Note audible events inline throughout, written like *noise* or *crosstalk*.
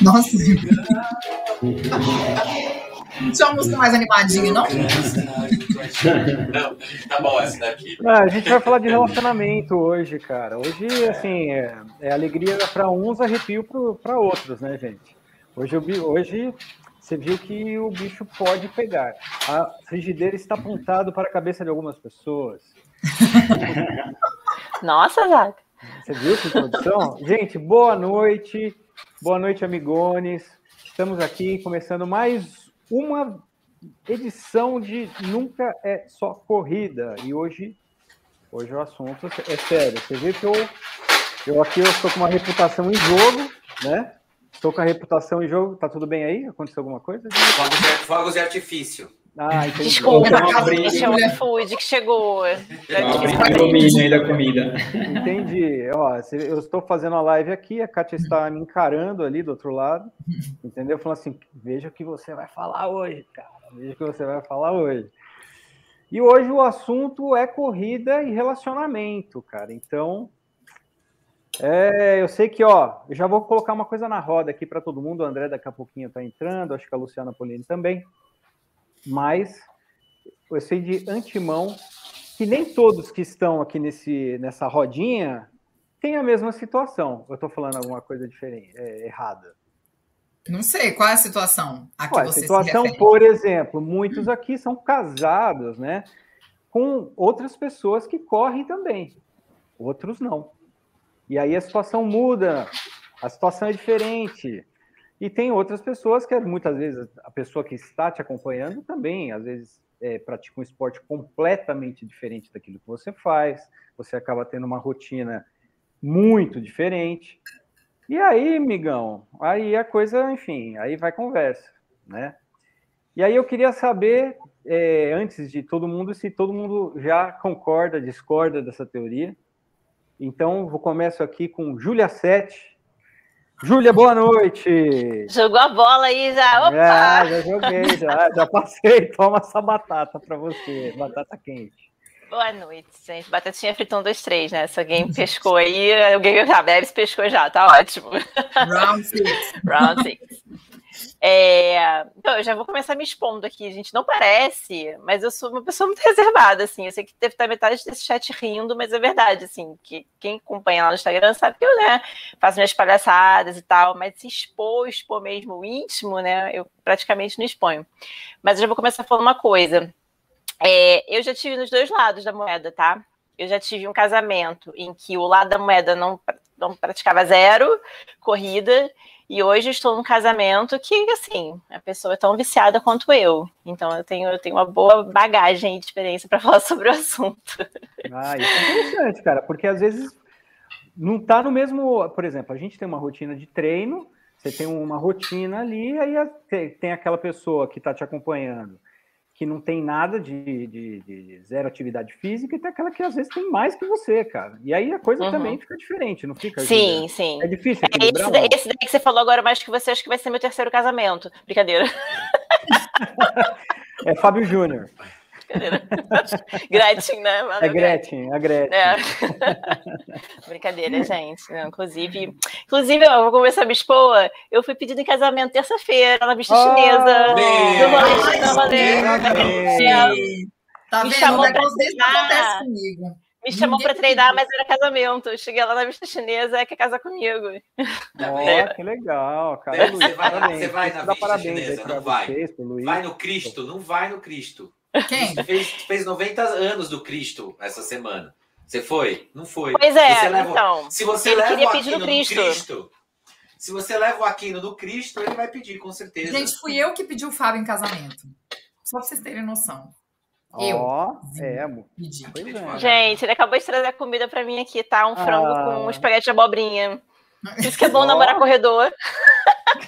Nossa. Tinha uma música mais animadinha, não? Não, tá bom essa daqui. Ah, a gente vai falar de relacionamento hoje, cara. Hoje, assim, é, é alegria para uns, arrepio para outros, né, gente? Hoje, eu, hoje você viu que o bicho pode pegar. A frigideira está apontado para a cabeça de algumas pessoas. *laughs* Nossa, Zac. Você viu que introdução? *laughs* gente, boa noite. Boa noite, amigones. Estamos aqui começando mais uma edição de Nunca é Só Corrida. E hoje, hoje o assunto é sério. Você viu que eu, eu aqui eu estou com uma reputação em jogo, né? Estou com a reputação em jogo. Tá tudo bem aí? Aconteceu alguma coisa? Fogos de artifício. Ah, entendi. Desculpa, Então, a gente é o food que chegou. Domínio aí da comida. Entendi. Ó, eu estou fazendo a live aqui, a Kátia está me encarando ali do outro lado, entendeu? Falando assim, veja o que você vai falar hoje, cara. Veja o que você vai falar hoje. E hoje o assunto é corrida e relacionamento, cara. Então, é, eu sei que, ó, eu já vou colocar uma coisa na roda aqui para todo mundo. O André daqui a pouquinho está entrando, acho que a Luciana Polini também. Mas eu sei de antemão que nem todos que estão aqui nesse, nessa rodinha têm a mesma situação. Eu estou falando alguma coisa diferente, é, errada. Não sei, qual é a situação a que Ué, você situação, por exemplo, muitos aqui são casados, né? Com outras pessoas que correm também. Outros não. E aí a situação muda, a situação é diferente. E tem outras pessoas que muitas vezes a pessoa que está te acompanhando também, às vezes, é, pratica um esporte completamente diferente daquilo que você faz. Você acaba tendo uma rotina muito diferente. E aí, migão, aí a coisa, enfim, aí vai conversa, né? E aí eu queria saber, é, antes de todo mundo, se todo mundo já concorda, discorda dessa teoria. Então, vou começo aqui com Júlia Sete. Júlia, boa noite! Jogou a bola aí já. Opa! Já, já joguei, já, já passei. *laughs* Toma essa batata para você, batata quente. Boa noite, gente. Batatinha frita 1, 2, 3, né? Se alguém pescou aí, alguém já bebe, se pescou já, tá ótimo. Round six. Round six. É, então, eu já vou começar me expondo aqui, gente. Não parece, mas eu sou uma pessoa *laughs* muito reservada, assim. Eu sei que deve estar metade desse chat rindo, mas é verdade, assim. Que quem acompanha lá no Instagram sabe que eu, né, faço minhas palhaçadas e tal, mas se expor, expor mesmo o íntimo, né, eu praticamente não exponho. Mas eu já vou começar falando uma coisa. É, eu já tive nos dois lados da moeda, tá? Eu já tive um casamento em que o lado da moeda não, não praticava zero corrida, e hoje estou num casamento que, assim, a pessoa é tão viciada quanto eu. Então eu tenho, eu tenho uma boa bagagem de experiência para *laughs* falar sobre o assunto. Ah, isso é interessante, cara, porque às vezes não tá no mesmo. Por exemplo, a gente tem uma rotina de treino, você tem uma rotina ali, aí tem aquela pessoa que está te acompanhando que não tem nada de, de- de zero atividade física, e tem aquela que às vezes tem mais que você, cara. E aí a coisa Uhum. também fica diferente, não fica? Sim, sim. É difícil É, esse, daí, esse daí que você falou agora mais que você, acho que vai ser meu terceiro casamento. Brincadeira. *laughs* É Fábio Júnior. Brincadeira. *laughs* Gretchen, né? Mano, É Gretchen, a Gretchen. É. *laughs* Brincadeira, gente. Não, inclusive, inclusive, ó, vou começar a me expor. Eu fui pedido em casamento terça-feira na vista Ah, chinesa. meu parabéns. Tá Me vendo? chamou pra treinar. Me chamou pra treinar, mas era casamento. Eu cheguei lá na vista chinesa, é que casar comigo. Ó, que legal, cara. Você Luiz, vai- você vai na vista parabéns chinesa, não vai? vocês, Luiz. Vai no Cristo, não vai no Cristo. Quem? Fez, fez 90 anos do Cristo essa semana. Você foi? Não foi. Pois é, Você leva- então. Se você ele leva queria o pedir no Aquino Cristo. se você leva o Aquino do Cristo, ele vai pedir, com certeza. Gente, fui eu que pedi o Fábio em casamento. Só pra vocês terem noção. Eu Ó, é, mo- pedi. pois é. Gente, ele acabou de trazer a comida pra mim aqui, tá? Um frango Ah. com espaguete de abobrinha. *laughs* Isso que é bom Ó. namorar corredor. *laughs*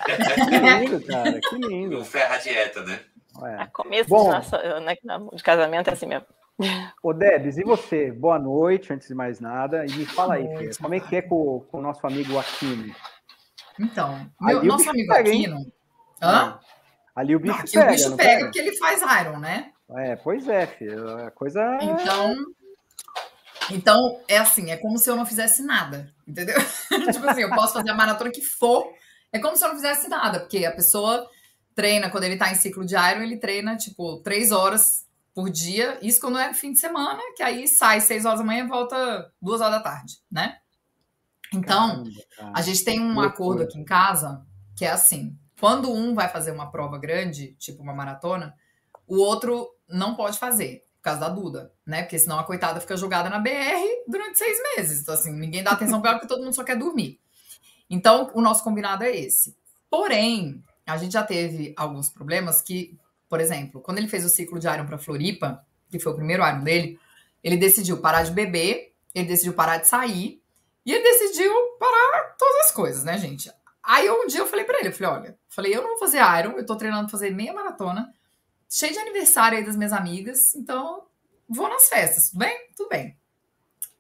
Que lindo, cara, que lindo. Não ferra a dieta, né? É. Começo Bom. de, nossa, né, de casamento é assim mesmo. *laughs* Ô, Debs, e você? Boa noite, antes de mais nada. E me fala aí, Fê, como é que é com, com o nosso amigo Aquino? Então, Ali meu, o nosso amigo pega, hein? Aquino. Hã? Ali o Não, bicho aqui pega, o bicho não pega, pega? porque ele faz Iron, né? É, pois é, filho. A coisa. Então, Então, é assim, é como se eu não fizesse nada, entendeu? *laughs* tipo assim, eu posso fazer a maratona que for, é como se eu não fizesse nada, porque a pessoa treina, quando ele tá em ciclo diário, ele treina, tipo, três horas por dia, isso quando é fim de semana, que aí sai seis horas da manhã e volta duas horas da tarde, né? Então, a gente tem um acordo aqui em casa que é assim: quando um vai fazer uma prova grande, tipo uma maratona, o outro não pode fazer, por causa da Duda, né? Porque senão a coitada fica jogada na BR durante seis meses. Então, assim, ninguém dá atenção pra ela porque todo mundo só quer dormir. Então, o nosso combinado é esse. Porém, a gente já teve alguns problemas que, por exemplo, quando ele fez o ciclo de Iron para Floripa, que foi o primeiro Iron dele, ele decidiu parar de beber, ele decidiu parar de sair e ele decidiu parar todas as coisas, né, gente? Aí um dia eu falei para ele, eu falei, olha, falei, eu não vou fazer Iron, eu tô treinando pra fazer meia maratona, cheio de aniversário aí das minhas amigas, então vou nas festas, tudo bem? Tudo bem.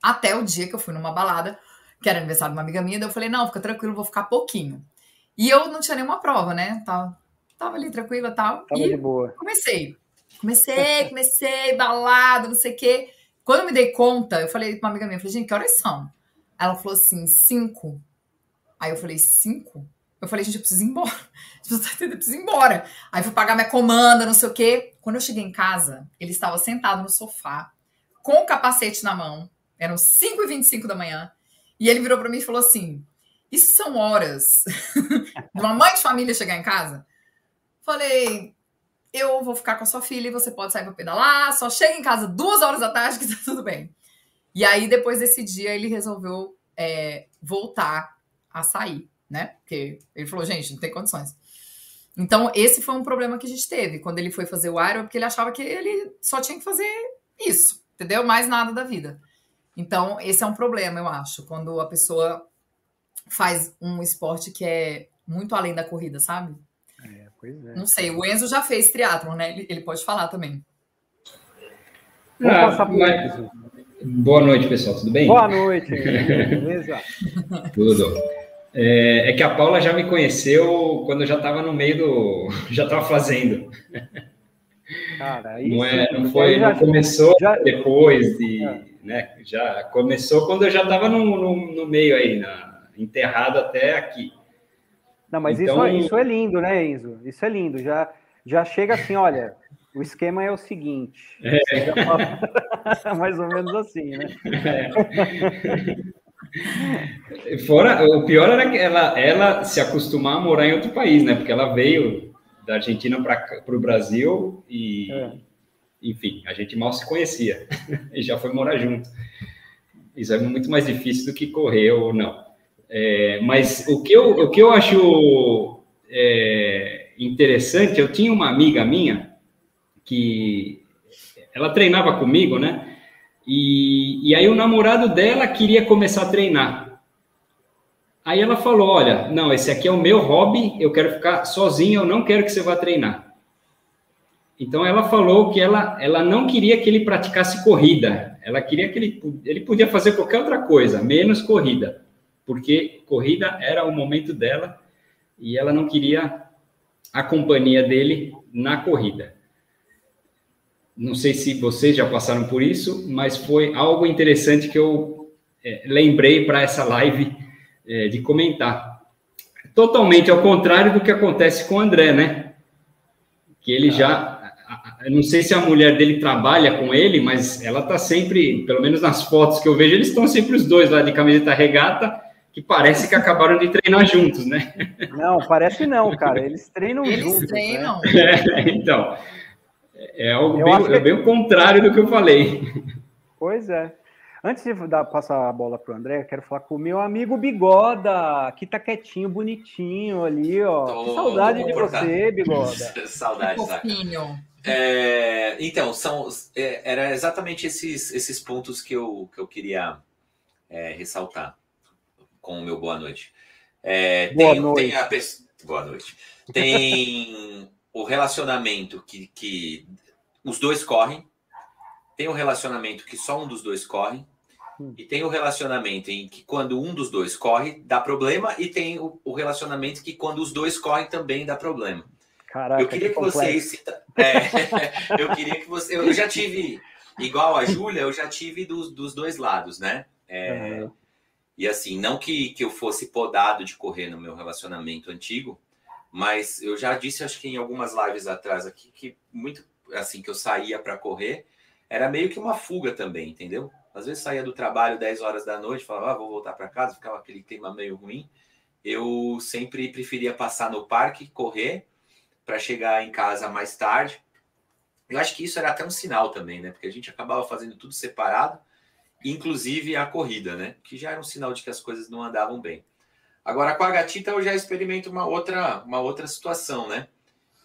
Até o dia que eu fui numa balada, que era aniversário de uma amiga minha, daí eu falei, não, fica tranquilo, vou ficar pouquinho. E eu não tinha nenhuma prova, né? Tava, tava ali tranquila e tal. Tava e de boa. comecei. Comecei, *laughs* comecei, balada, não sei o quê. Quando eu me dei conta, eu falei pra uma amiga minha, eu falei, gente, que horas são? Ela falou assim, cinco. Aí eu falei, cinco? Eu falei, gente, eu preciso ir embora. *laughs* Tá? Eu preciso ir embora. Aí fui pagar minha comanda, não sei o quê. Quando eu cheguei em casa, ele estava sentado no sofá, com o capacete na mão. Eram 5h25 da manhã. E ele virou para mim e falou assim: Isso são horas *laughs* de uma mãe de família chegar em casa? Falei, eu vou ficar com a sua filha e você pode sair para pedalar, só chega em casa duas horas da tarde que tá tudo bem. E aí, depois desse dia, ele resolveu é, voltar a sair, né? Porque ele falou, gente, não tem condições. Então, esse foi um problema que a gente teve quando ele foi fazer o Iron, porque ele achava que ele só tinha que fazer isso, entendeu? Mais nada da vida. Então, esse é um problema, eu acho, quando a pessoa faz um esporte que é muito além da corrida, sabe? É, pois é. Não sei, o Enzo já fez triatlon, né? Ele, ele pode falar também. Vamos Ah, passar por mas-. Boa noite, pessoal. Tudo bem? Boa noite, beleza? *laughs* Tudo. É, é que a Paula já me conheceu quando eu já estava no meio do. *laughs* Já estava fazendo. Cara, isso, Não, é, não foi, já- não começou já- depois de. É. Né, já começou quando eu já estava no, no, no meio aí, na, enterrado até aqui. Não, mas Então- isso, isso é lindo, né, Enzo? Isso é lindo. Já, já chega assim, olha, o esquema é o seguinte. Fala- *laughs* *laughs* Mais ou menos assim, né? Fora, o pior era que ela, ela se acostumar a morar em outro país, né? Porque ela veio da Argentina para o Brasil e, É. enfim, a gente mal se conhecia *laughs* e já foi morar junto. Isso é muito mais difícil do que correr ou não. É, mas o que eu, o que eu acho é, interessante, eu tinha uma amiga minha que ela treinava comigo, né? E, e aí o namorado dela queria começar a treinar. Aí ela falou: Olha, não, esse aqui é o meu hobby, eu quero ficar sozinha, eu não quero que você vá treinar. Então ela falou que ela, ela não queria que ele praticasse corrida, ela queria que ele, ele podia fazer qualquer outra coisa, menos corrida, porque corrida era o momento dela e ela não queria a companhia dele na corrida. Não sei se vocês já passaram por isso, mas foi algo interessante que eu é, lembrei para essa live é, de comentar. Totalmente ao contrário do que acontece com o André, né? Que ele já. a- a- Eu não sei se a mulher dele trabalha com ele, mas ela tá sempre, pelo menos nas fotos que eu vejo, eles estão sempre os dois lá de camiseta regata, que parece que acabaram de treinar juntos, né? Não, parece não, cara. *laughs* Eles treinam Eles juntos. né? treinam. então, é algo Eu bem, acho que- é bem o contrário do que eu falei. Pois é. Antes de dar, passar a bola pro André, eu quero falar com o meu amigo Bigoda, que tá quietinho, bonitinho ali, ó. Tô- que saudade de você, Bigoda. *laughs* Saudade? Fofinho. É, então, são, é, era exatamente esses, esses pontos que eu, que eu queria é, ressaltar com o meu boa noite. É, Boa tem, noite. tem a boa noite. Tem o relacionamento que, que os dois correm, tem o relacionamento que só um dos dois corre, Hum. e tem o relacionamento em que quando um dos dois corre, dá problema, e tem o, o relacionamento que quando os dois correm também dá problema. Caraca, Eu queria que complexo. vocês. *laughs* cita- É, eu queria que você. Eu já tive igual a Júlia, eu já tive dos, dos dois lados, né? É, uhum. E assim, não que, que eu fosse podado de correr no meu relacionamento antigo, mas eu já disse, acho que em algumas lives atrás aqui, que muito assim que eu saía para correr era meio que uma fuga também, entendeu? Às vezes saía do trabalho 10 horas da noite, falava, ah, vou voltar para casa, ficava aquele clima meio ruim. Eu sempre preferia passar no parque, correr, para chegar em casa mais tarde. Eu acho que isso era até um sinal também, né? Porque a gente acabava fazendo tudo separado inclusive a corrida, né? Que já era um sinal de que as coisas não andavam bem. Agora, com a gatita, eu já experimento uma outra, uma outra situação, né?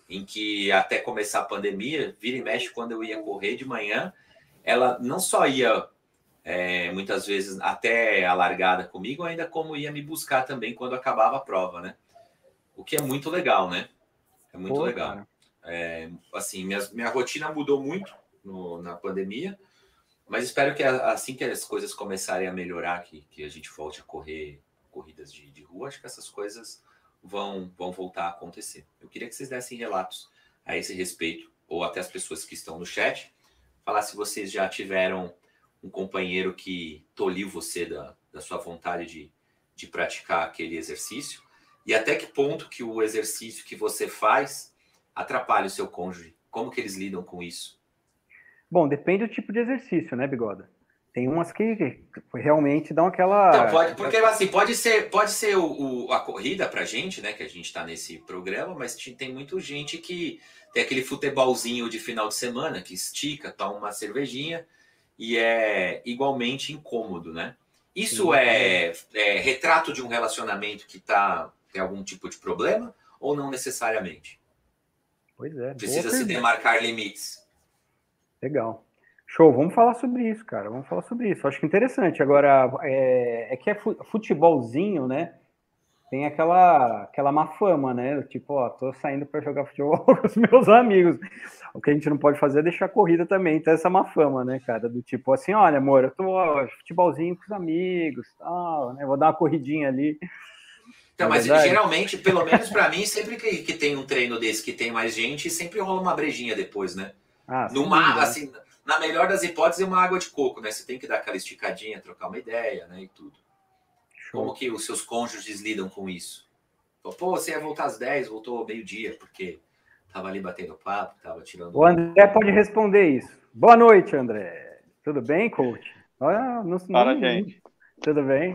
Em que até começar a pandemia, vira e mexe quando eu ia correr de manhã, ela não só ia é, muitas vezes até a largada comigo, ainda como ia me buscar também quando acabava a prova, né? O que é muito legal, né? É muito Pô, legal. É, assim, minha, minha rotina mudou muito no, na pandemia mas espero que assim que as coisas começarem a melhorar, que, que a gente volte a correr corridas de, de rua, acho que essas coisas vão, vão voltar a acontecer. Eu queria que vocês dessem relatos a esse respeito, ou até as pessoas que estão no chat, falar se vocês já tiveram um companheiro que tolhiu você da, da sua vontade de, de praticar aquele exercício, e até que ponto que o exercício que você faz atrapalha o seu cônjuge, como que eles lidam com isso? Bom, depende do tipo de exercício, né, Bigoda? Tem umas que realmente dão aquela. Então, pode, porque assim, pode ser, pode ser o, o a corrida pra gente, né? Que a gente está nesse programa, mas tem muita gente que tem aquele futebolzinho de final de semana que estica, toma uma cervejinha e é igualmente incômodo, né? Isso é, é, retrato de um relacionamento que tá, tem algum tipo de problema ou não necessariamente? Pois é. Precisa se demarcar limites. Legal. Show, vamos falar sobre isso, cara. Vamos falar sobre isso. Acho que interessante. Agora, é, é que é futebolzinho, né? Tem aquela, aquela má fama, né? Tipo, ó, tô saindo para jogar futebol *laughs* com os meus amigos. O que a gente não pode fazer é deixar a corrida também. Então, essa má fama, né, cara? Do tipo assim, olha, amor, eu tô ó, futebolzinho com os amigos, tal, né? Vou dar uma corridinha ali. Então, mas verdade? geralmente, pelo menos para mim, sempre que, que tem um treino desse que tem mais gente, sempre rola uma brejinha depois, né? Ah, Numa, sim, assim, na melhor das hipóteses, uma água de coco, né? Você tem que dar aquela esticadinha, trocar uma ideia, né? E tudo. Show. Como que os seus cônjuges lidam com isso? Pô, você ia voltar às 10, voltou meio-dia, porque tava ali batendo papo, tava tirando. O André pode responder isso. Boa noite, André. Tudo bem, coach? Olha, não, Fala, não, gente. Tudo bem?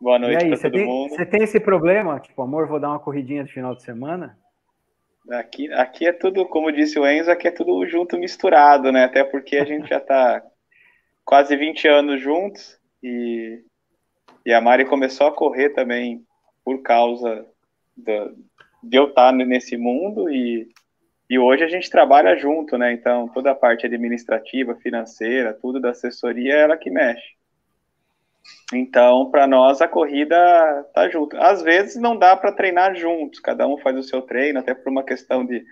Boa noite para todo tem, mundo. Você tem esse problema? Tipo, amor, vou dar uma corridinha de final de semana? Aqui, aqui é tudo, como disse o Enzo, aqui é tudo junto, misturado, né? Até porque a gente já está quase 20 anos juntos e, e a Mari começou a correr também por causa do, de eu estar nesse mundo e, e hoje a gente trabalha junto, né? Então, toda a parte administrativa, financeira, tudo da assessoria é ela que mexe. Então, para nós, a corrida tá junto. Às vezes não dá para treinar juntos, cada um faz o seu treino, até por uma questão de,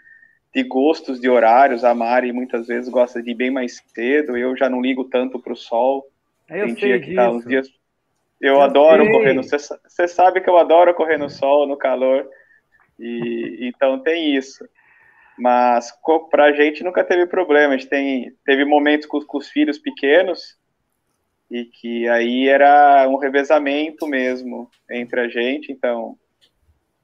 de gostos, de horários. A Mari muitas vezes gosta de ir bem mais cedo, eu já não ligo tanto para o sol. Eu Tem dia que tá uns dias. Eu, eu adoro sei. correr no. Você sabe que eu adoro correr no sol, no calor. E *laughs* então tem isso. Mas para a gente nunca teve problema. A gente tem, teve momentos com, com os filhos pequenos e que aí era um revezamento mesmo entre a gente. Então,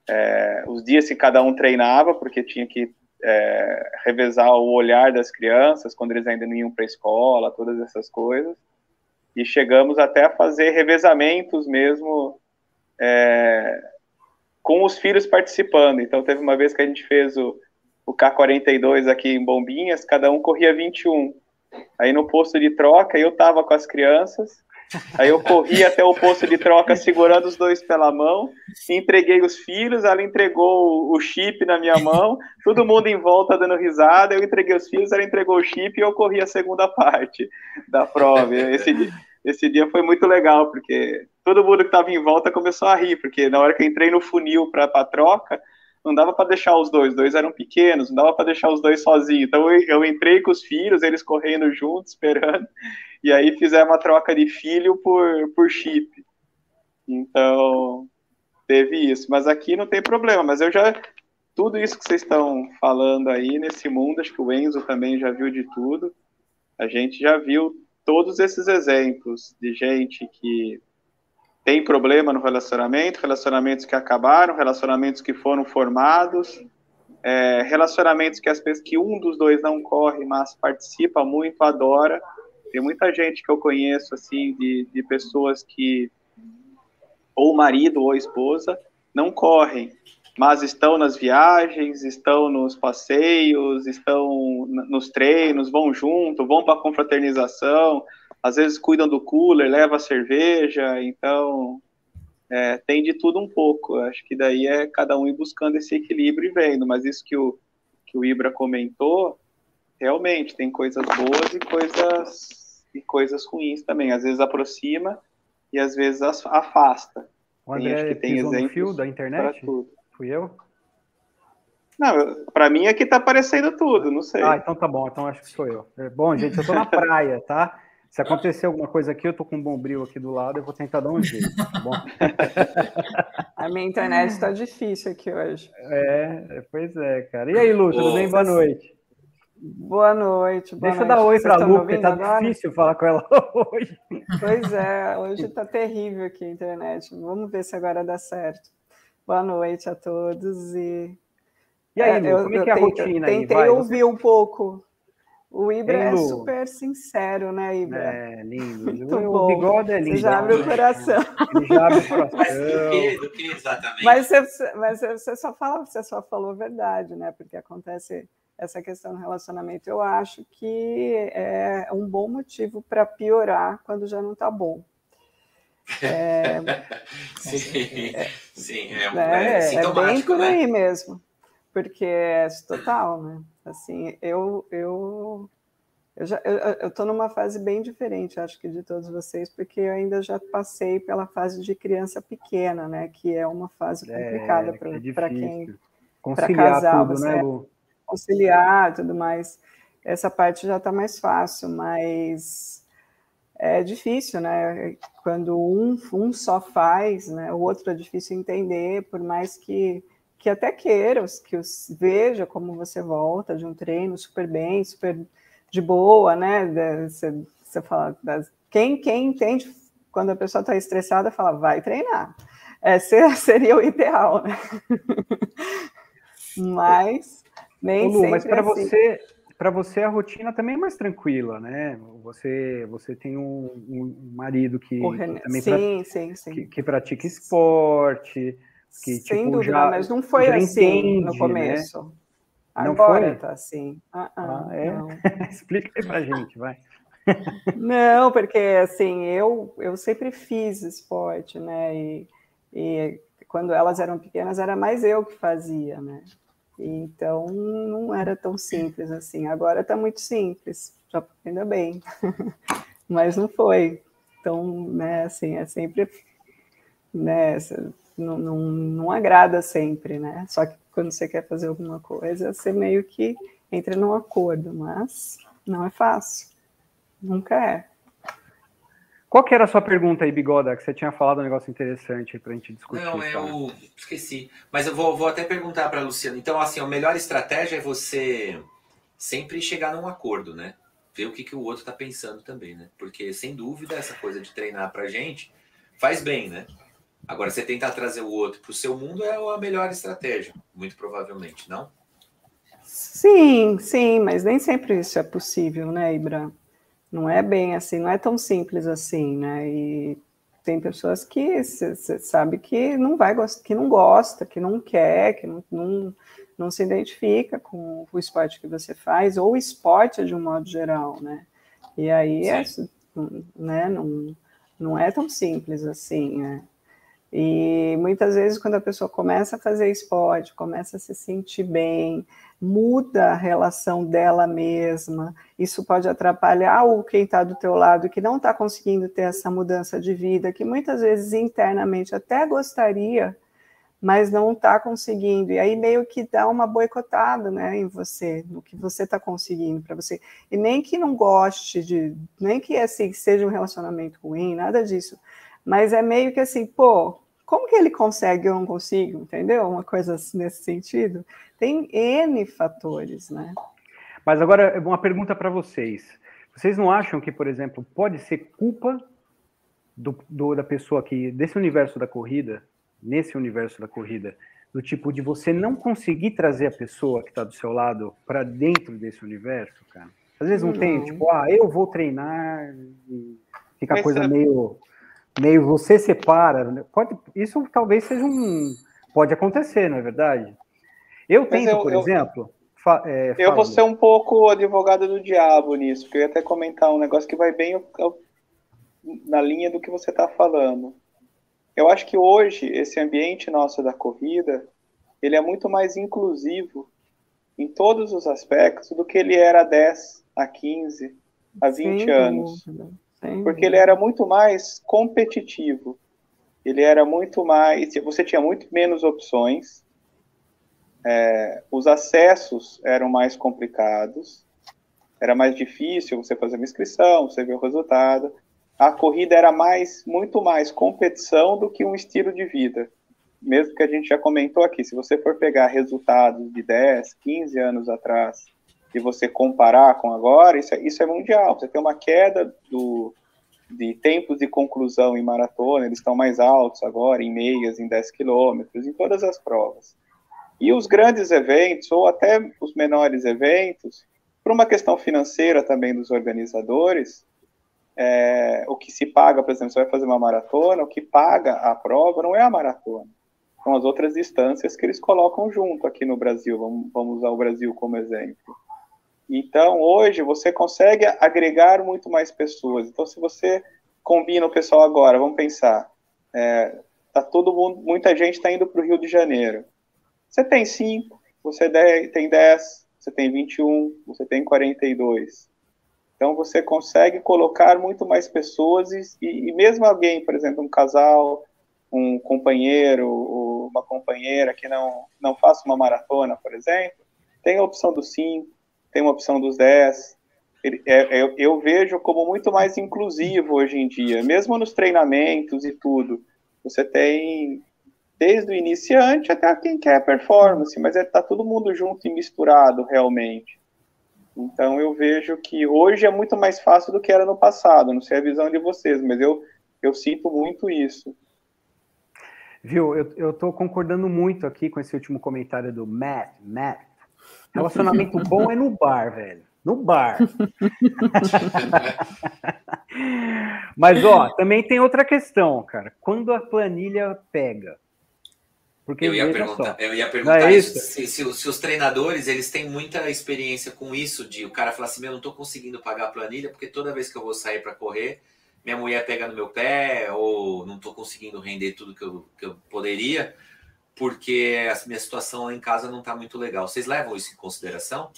é, os dias que cada um treinava, porque tinha que é, revezar o olhar das crianças quando eles ainda não iam para a escola, todas essas coisas. E chegamos até a fazer revezamentos mesmo é, com os filhos participando. Então, teve uma vez que a gente fez o, o K42 aqui em Bombinhas, cada um corria 21. Aí no posto de troca eu tava com as crianças. Aí eu corri até o posto de troca segurando os dois pela mão, entreguei os filhos, ela entregou o chip na minha mão, todo mundo em volta dando risada, eu entreguei os filhos, ela entregou o chip e eu corri a segunda parte da prova. Esse dia, esse dia foi muito legal, porque todo mundo que estava em volta começou a rir, porque na hora que eu entrei no funil para a troca, não dava para deixar os dois, dois eram pequenos, não dava para deixar os dois sozinhos. Então eu, eu, entrei com os filhos, eles correndo juntos, esperando, e aí fizemos uma troca de filho por, por chip. Então teve isso, mas aqui não tem problema. Mas eu já tudo isso que vocês estão falando aí nesse mundo, acho que o Enzo também já viu de tudo. a gente já viu todos esses exemplos de gente que tem problema no relacionamento, relacionamentos que acabaram, relacionamentos que foram formados, é, relacionamentos que, as, que um dos dois não corre, mas participa muito, adora. Tem muita gente que eu conheço, assim, de, de pessoas que, ou marido ou esposa, não correm, mas estão nas viagens, estão nos passeios, estão nos treinos, vão junto, vão para a confraternização, às vezes cuidam do cooler, leva a cerveja, então é, tem de tudo um pouco. Acho que daí é cada um ir buscando esse equilíbrio e vendo, mas isso que o, que o Ibra comentou, realmente tem coisas boas e coisas, e coisas ruins também. Às vezes aproxima e às vezes afasta. O André tem, acho que tem exemplos fio da internet? Tudo. Fui eu? Não, para mim aqui tá aparecendo tudo, não sei. Ah, então tá bom, então acho que sou eu. É, bom, gente, eu tô na praia, tá? Se acontecer alguma coisa aqui, eu tô com um bombril aqui do lado, eu vou tentar dar um jeito, tá bom? *laughs* A minha internet está difícil aqui hoje. É, pois é, cara. E aí, Lu, tudo bem? Boa noite. Boa noite. Boa Deixa eu dar oi para a Lu, porque tá agora? difícil falar com ela *laughs* hoje. Pois é, hoje tá terrível aqui a internet. Vamos ver se agora dá certo. Boa noite a todos e. E aí, Lu, é, como é que é a rotina aí? Tentei ouvir um pouco o Ibra é super sincero, né, Ibra? É, lindo. o, o bigode é lindo. Você já abre o coração. Ele já abre o coração. Mas *laughs* do que, do que exatamente? Mas, você, mas você, só fala, você só falou a verdade, né? Porque acontece essa questão do relacionamento. Eu acho que é um bom motivo para piorar quando já não está bom. É, *laughs* sim, é, sim, é, né, é, é, é bem por né? aí mesmo, porque é total, né? Assim, eu eu eu já eu estou numa fase bem diferente, acho que de todos vocês, porque eu ainda já passei pela fase de criança pequena, né? Que é uma fase é, complicada é, para quem conciliar casal, tudo, né, Lu? Conciliar tudo mais. Essa parte já está mais fácil, mas é difícil, né? Quando um, um só faz, né? O outro é difícil entender, por mais que que até queira, que os veja como você volta de um treino super bem, super de boa, né? Você, você fala, quem, quem entende quando a pessoa está estressada, fala, vai treinar. É, *laughs* seria o ideal, né? *laughs* mas nem Lu, mas para assim. você para você a rotina também é mais tranquila, né? Você você tem um, um marido que, que também sim, pra, sim, sim. Que, que pratica esporte, que, Sem tipo, dúvida, já, mas não foi assim entende, no né? começo. Né? Agora foi? tá assim. Uh -uh, ah, é? *laughs* Explica aí pra gente, vai. *laughs* não, porque assim, eu, eu sempre fiz esporte, né? E, e quando elas eram pequenas, era mais eu que fazia, né? Então não era tão simples assim. Agora está muito simples, já ainda bem, *laughs* mas não foi. Então, né, assim, é sempre, né, não, não, não agrada sempre, né? Só que quando você quer fazer alguma coisa, você meio que entra num acordo, mas não é fácil. Nunca é. Qual que era a sua pergunta aí, Bigoda? Que você tinha falado um negócio interessante para a gente discutir. Não, eu esqueci. Mas eu vou, vou até perguntar para a Luciana. Então, assim, a melhor estratégia é você sempre chegar num acordo, né? Ver o que, que o outro está pensando também, né? Porque, sem dúvida, essa coisa de treinar para gente faz bem, né? Agora, você tentar trazer o outro para o seu mundo é a melhor estratégia, muito provavelmente, não? Sim, sim, mas nem sempre isso é possível, né, Ibra? Não é bem assim, não é tão simples assim, né? E tem pessoas que você sabe que não vai que não gosta, que não quer, que não, não, não se identifica com o esporte que você faz, ou o esporte de um modo geral, né? E aí é, né, não, não é tão simples assim, né? E muitas vezes, quando a pessoa começa a fazer esporte, começa a se sentir bem, muda a relação dela mesma, isso pode atrapalhar o quem está do teu lado, que não está conseguindo ter essa mudança de vida, que muitas vezes internamente até gostaria, mas não está conseguindo. E aí meio que dá uma boicotada né, em você, no que você está conseguindo para você. E nem que não goste de, nem que assim seja um relacionamento ruim, nada disso. Mas é meio que assim, pô, como que ele consegue, eu não consigo, entendeu? Uma coisa nesse sentido. Tem N fatores, né? Mas agora, uma pergunta para vocês. vocês não acham que, por exemplo, pode ser culpa do, do, da pessoa que, desse universo da corrida, nesse universo da corrida, do tipo de você não conseguir trazer a pessoa que está do seu lado para dentro desse universo, cara? Às vezes não, não, tem, tipo, ah, eu vou treinar e fica a coisa meio, meio você separa. Né? Pode, isso talvez seja um. Pode acontecer, não é verdade? Eu tento, eu, por eu, exemplo. Fa, é, eu vou ser um pouco advogado do diabo nisso, porque eu ia até comentar um negócio que vai bem na linha do que você está falando. Eu acho que hoje esse ambiente nosso da corrida, ele é muito mais inclusivo em todos os aspectos do que ele era há 10, há 15, há 20 Sim, anos. Porque ele era muito mais competitivo. Ele era muito mais. Você tinha muito menos opções. É, os acessos eram mais complicados. Era mais difícil você fazer uma inscrição, você ver o resultado a corrida era mais, muito mais competição do que um estilo de vida. Mesmo que a gente já comentou aqui, se você for pegar resultados de 10, 15 anos atrás e você comparar com agora, isso é, isso é mundial. Você tem uma queda do, de tempos de conclusão em maratona, eles estão mais altos agora, em meias, em 10 quilômetros, em todas as provas. E os grandes eventos, ou até os menores eventos, por uma questão financeira também dos organizadores, é, o que se paga, por exemplo, você vai fazer uma maratona, o que paga a prova não é a maratona, são as outras distâncias que eles colocam junto aqui no Brasil, vamos, vamos usar o Brasil como exemplo. Então, hoje, você consegue agregar muito mais pessoas. Então, se você combina o pessoal agora, vamos pensar, é, tá todo mundo, muita gente está indo para o Rio de Janeiro. Você tem 5, você tem 10, você tem 21, você tem 42. Então você consegue colocar muito mais pessoas e, e, mesmo alguém, por exemplo, um casal, um companheiro, uma companheira que não, não faça uma maratona, por exemplo, tem a opção dos 5, tem uma opção dos 10. É, é, eu vejo como muito mais inclusivo hoje em dia, mesmo nos treinamentos e tudo. Você tem desde o iniciante até quem quer performance, mas está é, todo mundo junto e misturado realmente. Então eu vejo que hoje é muito mais fácil do que era no passado. Não sei a visão de vocês, mas eu, eu sinto muito isso. Viu, eu, estou concordando muito aqui com esse último comentário do Matt. Matt, relacionamento bom é no bar, velho. No bar. *laughs* Mas, ó, também tem outra questão, cara. Quando a planilha pega, porque eu ia perguntar, eu ia perguntar é isso, se, se, se, os treinadores eles têm muita experiência com isso, de o cara falar assim, meu, não estou conseguindo pagar a planilha, porque toda vez que eu vou sair para correr, minha mulher pega no meu pé, ou não estou conseguindo render tudo que eu, que eu poderia, porque a minha situação lá em casa não está muito legal. Vocês levam isso em consideração?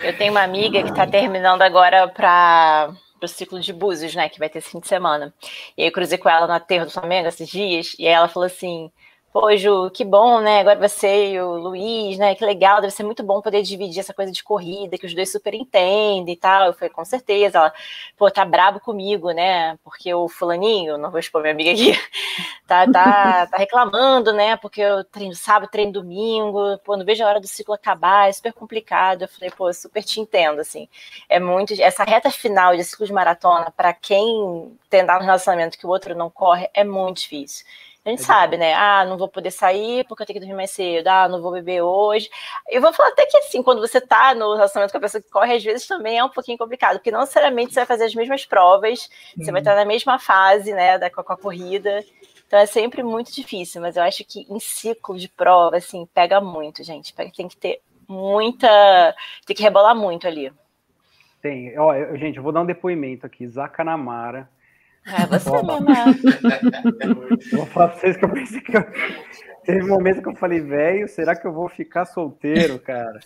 Eu tenho uma amiga que está terminando agora para pro ciclo de Búzios, né, que vai ter esse fim de semana. E eu cruzei com ela no aterro do Flamengo esses dias, e aí ela falou assim: Pô, Ju, que bom, né? Agora você e o Luiz, né? Que legal, deve ser muito bom poder dividir essa coisa de corrida, que os dois super entendem e tal. Eu falei, com certeza. Ela, pô, tá brabo comigo, né? Porque o fulaninho, não vou expor minha amiga aqui, *laughs* tá, tá, tá reclamando, né? Porque eu treino sábado, treino domingo, pô, não vejo a hora do ciclo acabar, é super complicado. Eu falei, pô, super te entendo, assim. É muito. Essa reta final de ciclo de maratona, para quem tem um relacionamento que o outro não corre, é muito difícil. A gente é sabe, né? Ah, não vou poder sair porque eu tenho que dormir mais cedo. Ah, não vou beber hoje. Eu vou falar até que assim, quando você tá no relacionamento com a pessoa que corre, às vezes também é um pouquinho complicado, porque não necessariamente você vai fazer as mesmas provas, uhum. você vai estar na mesma fase, né, da, com a corrida. Então é sempre muito difícil, mas eu acho que em ciclo de prova, assim, pega muito, gente. Tem que ter muita. Tem que rebolar muito ali. Tem. Ó, eu, gente, eu vou dar um depoimento aqui. Zacanamara é você vou falar pra vocês que eu pensei que eu... Teve um momento que eu falei, velho, será que eu vou ficar solteiro, cara?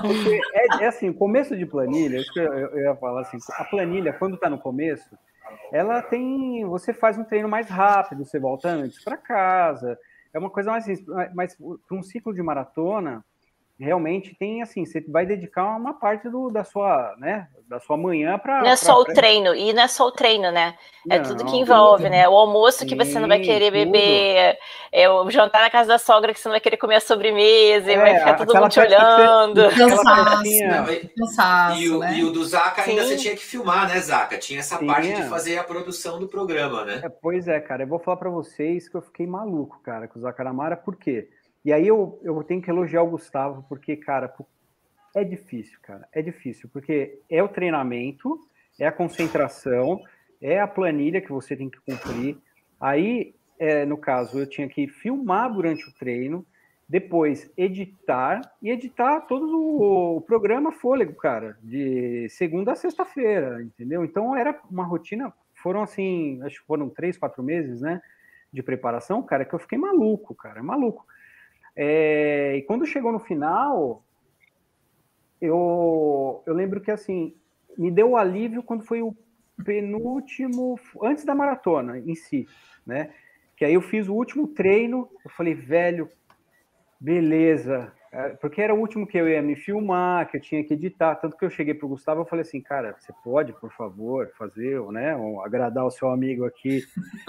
Porque é, é assim, começo de planilha, isso que eu, eu, ia falar assim, a planilha, quando tá no começo, ela tem. Você faz um treino mais rápido, você volta antes para casa. É uma coisa mais assim, mas para um ciclo de maratona, realmente tem assim, você vai dedicar uma parte do, da sua, né, da sua manhã para. Não é só pra... o treino, e não é só o treino, né? É não, tudo que envolve, tudo. né? O almoço que Sim, você não vai querer beber, é o jantar na casa da sogra que você não vai querer comer a sobremesa, é, e vai ficar todo mundo te olhando. Você... Cansaço, né? Cansaço, e, o, né? e o do Zaca ainda Sim. você tinha que filmar, né, Zaca? Tinha essa Sim, parte de fazer a produção do programa, né? É, pois é, cara, eu vou falar para vocês que eu fiquei maluco, cara, com o Zacaramara, por quê? E aí eu, eu tenho que elogiar o Gustavo, porque, cara, é difícil, cara. É difícil, porque é o treinamento, é a concentração, é a planilha que você tem que cumprir. Aí, é, no caso, eu tinha que filmar durante o treino, depois editar e editar todo o programa fôlego, cara, de segunda a sexta-feira, entendeu? Então era uma rotina, foram assim, acho que foram três, quatro meses, né, de preparação, cara, que eu fiquei maluco, cara, maluco. É, e quando chegou no final, eu, eu lembro que assim, me deu alívio quando foi o penúltimo, antes da maratona em si, né? Que aí eu fiz o último treino, eu falei, velho, beleza, porque era o último que eu ia me filmar, que eu tinha que editar, tanto que eu cheguei para o Gustavo e falei assim, cara, você pode, por favor, fazer, né, agradar o seu amigo aqui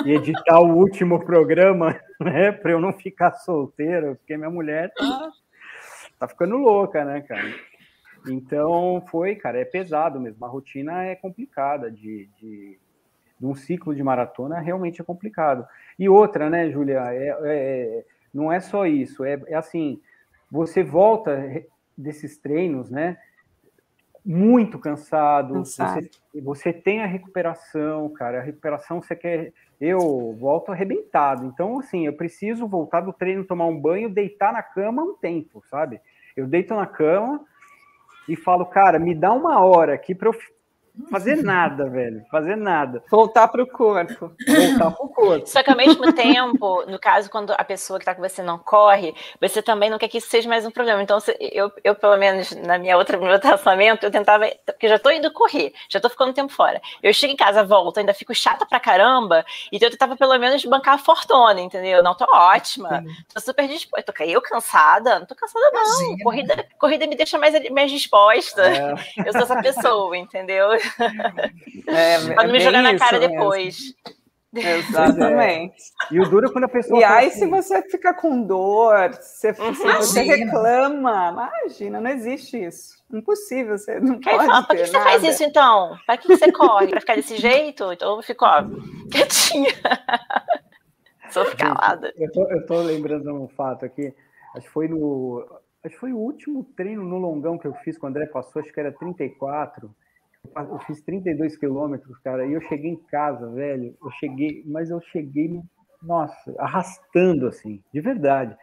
e editar o último programa, *laughs* né, para eu não ficar solteiro, porque minha mulher. Tá, tá ficando louca, né, cara. Então foi, cara, é pesado mesmo, a rotina é complicada de, de, de um ciclo de maratona realmente é complicado. E outra, né, Júlia, é, é, não é só isso, é, é assim você volta desses treinos, né? Muito cansado, cansado. Você, você tem a recuperação, cara. A recuperação você quer. Eu volto arrebentado. Então, assim, eu preciso voltar do treino, tomar um banho, deitar na cama um tempo, sabe? Eu deito na cama e falo, cara, me dá uma hora aqui para eu Fazer nada, velho. Fazer nada. Voltar para o corpo. Voltar para o corpo. Só que ao mesmo tempo, no caso, quando a pessoa que está com você não corre, você também não quer que isso seja mais um problema. Então, eu, eu pelo menos, na minha outra, no meu tratamento, eu tentava. Porque já estou indo correr, já estou ficando tempo fora. Eu chego em casa, volto, ainda fico chata pra caramba. Então, eu tentava pelo menos bancar a fortuna, entendeu? Não, tô ótima. Tô super disposta. Tô eu cansada? Não tô cansada, não. Corrida, corrida me deixa mais, mais disposta. É. Eu sou essa pessoa, entendeu? É, pra não me jogar na cara depois. Exatamente. É. E o duro é quando a pessoa. E aí, assim, se você fica com dor, se, se você reclama, imagina, não existe isso. Impossível, você não pode. Fala, pra que você faz isso então? Para que você corre? Para ficar desse jeito? Então eu fico, ó, quietinha. *laughs* Sou calada. Eu tô, eu tô lembrando um fato aqui. Acho que foi no. Acho que foi o último treino no longão que eu fiz com o André passou, acho que era 34. Eu fiz 32 quilômetros, cara, e eu cheguei em casa, velho. Eu cheguei, mas eu cheguei, nossa, arrastando assim, de verdade.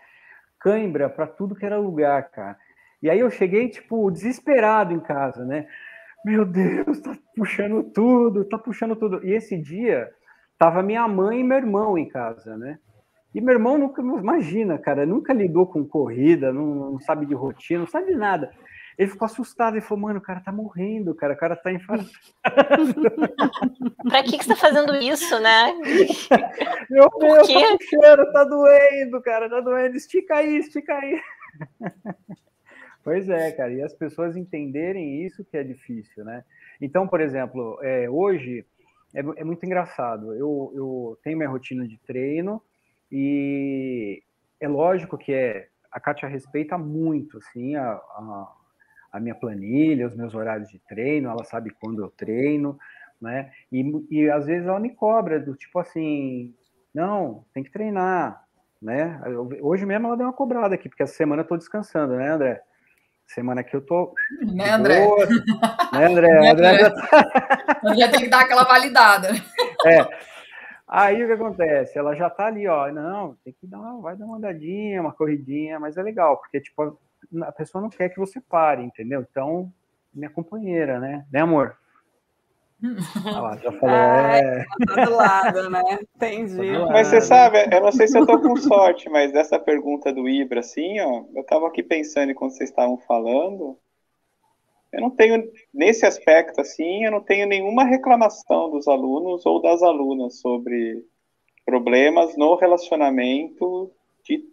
Cãibra para tudo que era lugar, cara. E aí eu cheguei, tipo, desesperado em casa, né? Meu Deus, tá puxando tudo, tá puxando tudo. E esse dia tava minha mãe e meu irmão em casa, né? E meu irmão nunca, imagina, cara, nunca lidou com corrida, não, não sabe de rotina, não sabe de nada. Ele ficou assustado e falou, mano, o cara tá morrendo, cara, o cara tá infartado. *laughs* pra que, que você tá fazendo isso, né? *laughs* Meu Deus, tá puxando, tá doendo, cara, tá doendo. Estica aí, estica aí. *laughs* Pois é, cara, e as pessoas entenderem isso que é difícil, né? Então, por exemplo, é, hoje é, é, muito engraçado. Eu, eu tenho minha rotina de treino e é lógico que é a Kátia respeita muito, assim, a, a a minha planilha, os meus horários de treino, ela sabe quando eu treino, né? E, e às vezes ela me cobra do tipo assim, não, tem que treinar, né? Hoje mesmo ela deu uma cobrada aqui, porque essa semana eu tô descansando, né, André? Semana que eu tô. Né, André? Boa, né, André? Né, André? Já, tá... já tem que dar aquela validada. É. Aí o que acontece? Ela já tá ali, ó. Não, tem que dar uma, vai dar uma andadinha, uma corridinha, mas é legal, porque, tipo, a pessoa não quer que você pare, entendeu? Então, minha companheira, né? Né, amor? Ah lá, já falou. *laughs* é... Tá do lado, né? Entendi. Tá mas você sabe, eu não sei se eu tô com sorte, mas dessa pergunta do Ibra, assim, ó, eu tava aqui pensando enquanto vocês estavam falando, eu não tenho, nesse aspecto, assim, eu não tenho nenhuma reclamação dos alunos ou das alunas sobre problemas no relacionamento de,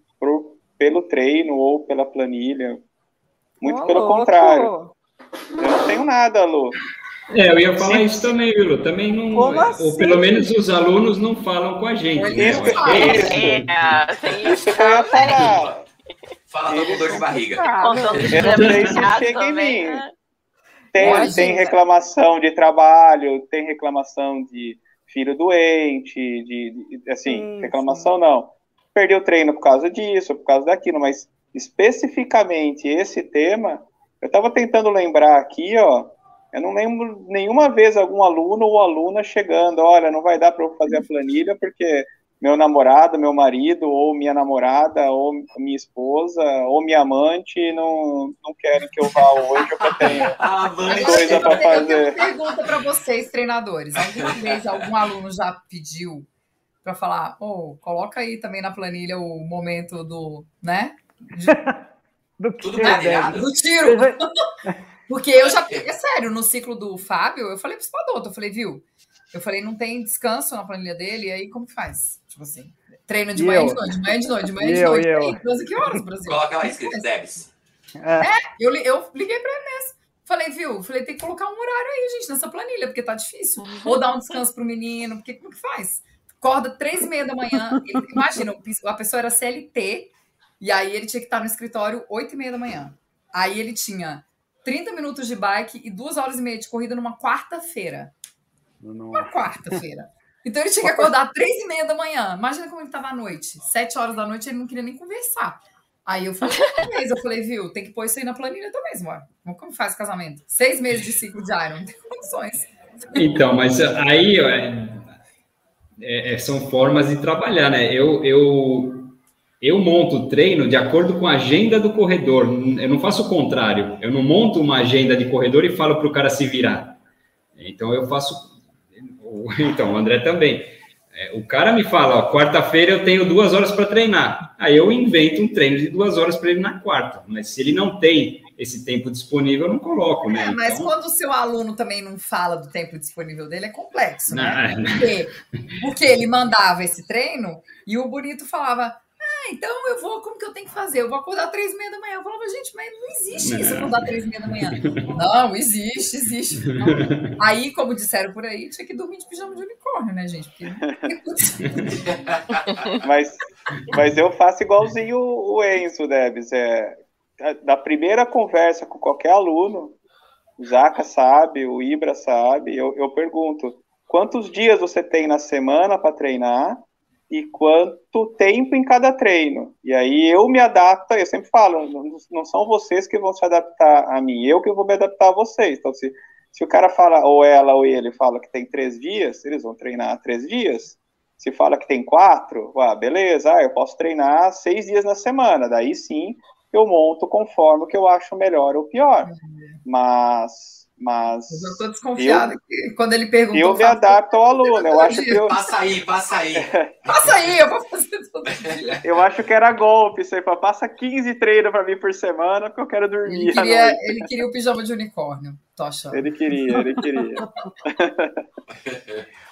pelo treino ou pela planilha. Muito pelo contrário. Eu não tenho nada, Lu. É, eu ia falar Sim. isso também, viu? Também não. Como assim? Ou pelo menos os alunos não falam com a gente. Né? Isso, né? isso. isso que eu ia falar. Fala com dor de barriga. Eu não sei se chega em mim. Né? Tem, tem reclamação de trabalho, tem reclamação de filho doente, de, de assim, sim, reclamação sim. não. Perdeu treino por causa disso, por causa daquilo, mas especificamente esse tema, eu estava tentando lembrar aqui, ó, eu não lembro nenhuma vez algum aluno ou aluna chegando, olha, não vai dar para eu fazer a planilha porque meu namorado, meu marido, ou minha namorada, ou minha esposa, ou minha amante não, não querem que eu vá hoje porque eu tenho *laughs* coisa para fazer. Eu pergunta para vocês, treinadores. Alguma vez algum aluno já pediu para falar, oh, coloca aí também na planilha o momento do, né? De... *laughs* do, Tudo né? do tiro. *laughs* Porque eu já, é sério, no ciclo do Fábio, eu falei pro Spadoto, eu falei, viu? Eu falei, não tem descanso na planilha dele, e aí como que faz? Tipo assim, treino de manhã, de noite, de manhã, de noite, de manhã, de eu, noite. Eu. 12 que horas, Brasil? Coloca lá escrito, Debs. É, é eu, eu liguei pra ele mesmo. Falei, viu? Falei, tem que colocar um horário aí, gente, nessa planilha, porque tá difícil. Ou dar um descanso pro menino, porque como que faz? Acorda três e meia da manhã. Ele, imagina, a pessoa era CLT, e aí ele tinha que estar no escritório oito e meia da manhã. Aí ele tinha 30 minutos de bike e duas horas e meia de corrida numa quarta-feira. Uma quarta-feira. Então ele tinha que acordar três e meia da manhã. Imagina como ele estava à noite. Sete horas da noite ele não queria nem conversar. Aí eu falei, eu falei, viu, tem que pôr isso aí na planilha também, Zmar. Como faz o casamento? Seis meses de ciclo de Iron, não tem condições. Então, mas aí ó, é, é, são formas de trabalhar, né? Eu, eu, eu monto o treino de acordo com a agenda do corredor. Eu não faço o contrário. Eu não monto uma agenda de corredor e falo para o cara se virar. Então eu faço *laughs* então, o André também. É, o cara me fala, quarta-feira eu tenho duas horas para treinar. Aí eu invento um treino de duas horas para ele na quarta. Mas se ele não tem esse tempo disponível, eu não coloco, né? É, mas então... quando o seu aluno também não fala do tempo disponível dele, é complexo, né? Não, Porque, porque ele mandava esse treino e o bonito falava: ah, então eu vou, como que eu tenho que fazer? Eu vou acordar três e meia da manhã. Eu falava, gente, mas não existe isso, acordar três e meia da manhã. Não, existe, existe. Não. Aí, como disseram por aí, tinha que dormir de pijama de unicórnio, né, gente? Porque... *laughs* mas, mas eu faço igualzinho o Enzo, Debs. É, da primeira conversa com qualquer aluno, o Zaca sabe, o Ibra sabe, eu, eu pergunto, quantos dias você tem na semana para treinar? e quanto tempo em cada treino. E aí eu me adapto, eu sempre falo, não, são vocês que vão se adaptar a mim, eu que vou me adaptar a vocês. Então, se, se o cara fala, ou ela ou ele fala que tem três dias, eles vão treinar três dias. Se fala que tem quatro, ah, beleza, ah, eu posso treinar seis dias na semana. Daí sim eu monto conforme o que eu acho melhor ou pior. Uhum. Mas mas. Eu estou desconfiado eu, quando ele perguntou. Eu me adapto ao aluno. Eu *laughs* acho que eu... Passa aí, passa aí. *laughs* passa aí, eu vou fazer dia. *laughs* Eu acho que era golpe isso aí. Passa 15 treinos para mim por semana, porque eu quero dormir. Ele queria, ele queria o pijama de unicórnio, tô achando. Ele queria, ele queria.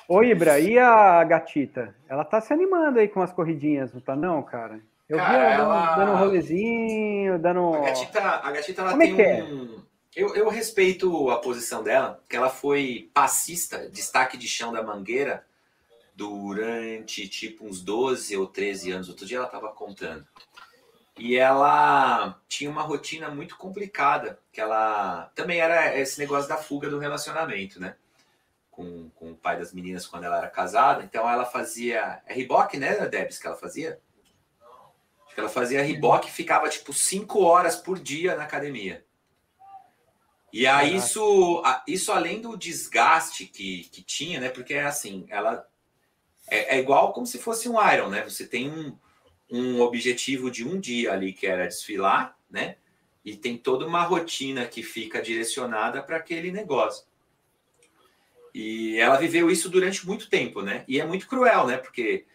Oi, Ibra, e a gatita? Ela tá se animando aí com as corridinhas, não tá não, cara? Eu cara, vi ela, dando um rolezinho, dando. A gatita, a gatita ela Como é tem é um. Eu, eu respeito a posição dela, que ela foi passista, destaque de chão da Mangueira, durante tipo uns 12 ou 13 anos. Outro dia ela estava contando. E ela tinha uma rotina muito complicada, que ela também era esse negócio da fuga do relacionamento, né? Com, com o pai das meninas quando ela era casada. Então ela fazia. É riboque, né, Debs, que ela fazia? Acho que ela fazia riboque e ficava tipo 5 horas por dia na academia. E aí, isso, isso além do desgaste que, que tinha, né? Porque é assim, ela é, é, igual como se fosse um Iron, né? Você tem um, um objetivo de um dia ali que era desfilar, né? E tem toda uma rotina que fica direcionada para aquele negócio. E ela viveu isso durante muito tempo, né? E é muito cruel, né? Porque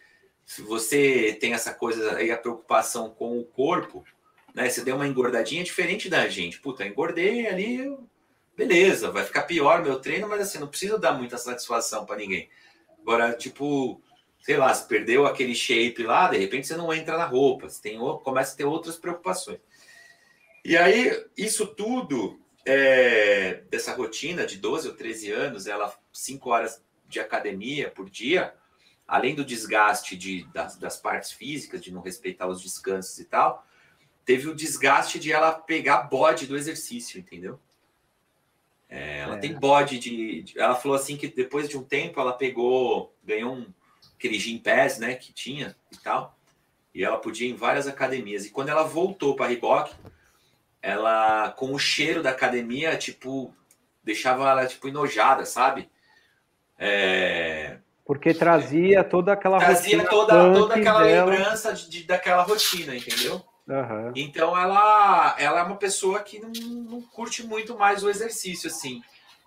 se você tem essa coisa aí, a preocupação com o corpo, né? Você deu uma engordadinha diferente da gente. Puta, engordei ali, beleza, vai ficar pior meu treino, mas assim, não precisa dar muita satisfação para ninguém. Agora, tipo, sei lá, se perdeu aquele shape lá, de repente você não entra na roupa, você tem, começa a ter outras preocupações. E aí, isso tudo, é, dessa rotina de 12 ou 13 anos, ela 5 horas de academia por dia, além do desgaste de, das, das partes físicas, de não respeitar os descansos e tal, teve o desgaste de ela pegar bode do exercício, entendeu? É, ela é. tem bode de, de, Ela falou assim que depois de um tempo ela pegou, ganhou um aquele gym pass, né, que tinha e tal, e ela podia ir em várias academias. E quando ela voltou para Reebok, ela com o cheiro da academia, tipo, deixava ela tipo enojada, sabe? É... Porque trazia toda aquela trazia toda, toda aquela dela. lembrança de, de, daquela rotina, entendeu? Uhum. Então ela, ela é uma pessoa que não, não, curte muito mais o exercício, assim.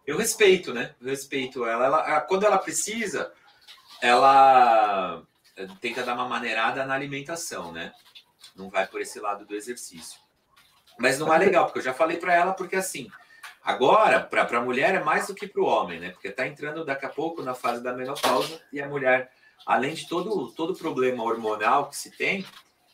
Eu respeito, né? Eu respeito ela. ela. Quando ela precisa, ela tenta dar uma maneirada na alimentação, né? Não vai por esse lado do exercício. Mas não é *laughs* legal, porque eu já falei para ela, porque assim, agora, para a mulher é mais do que para o homem, né? Porque está entrando daqui a pouco na fase da menopausa e a mulher, além de todo, todo problema hormonal que se tem,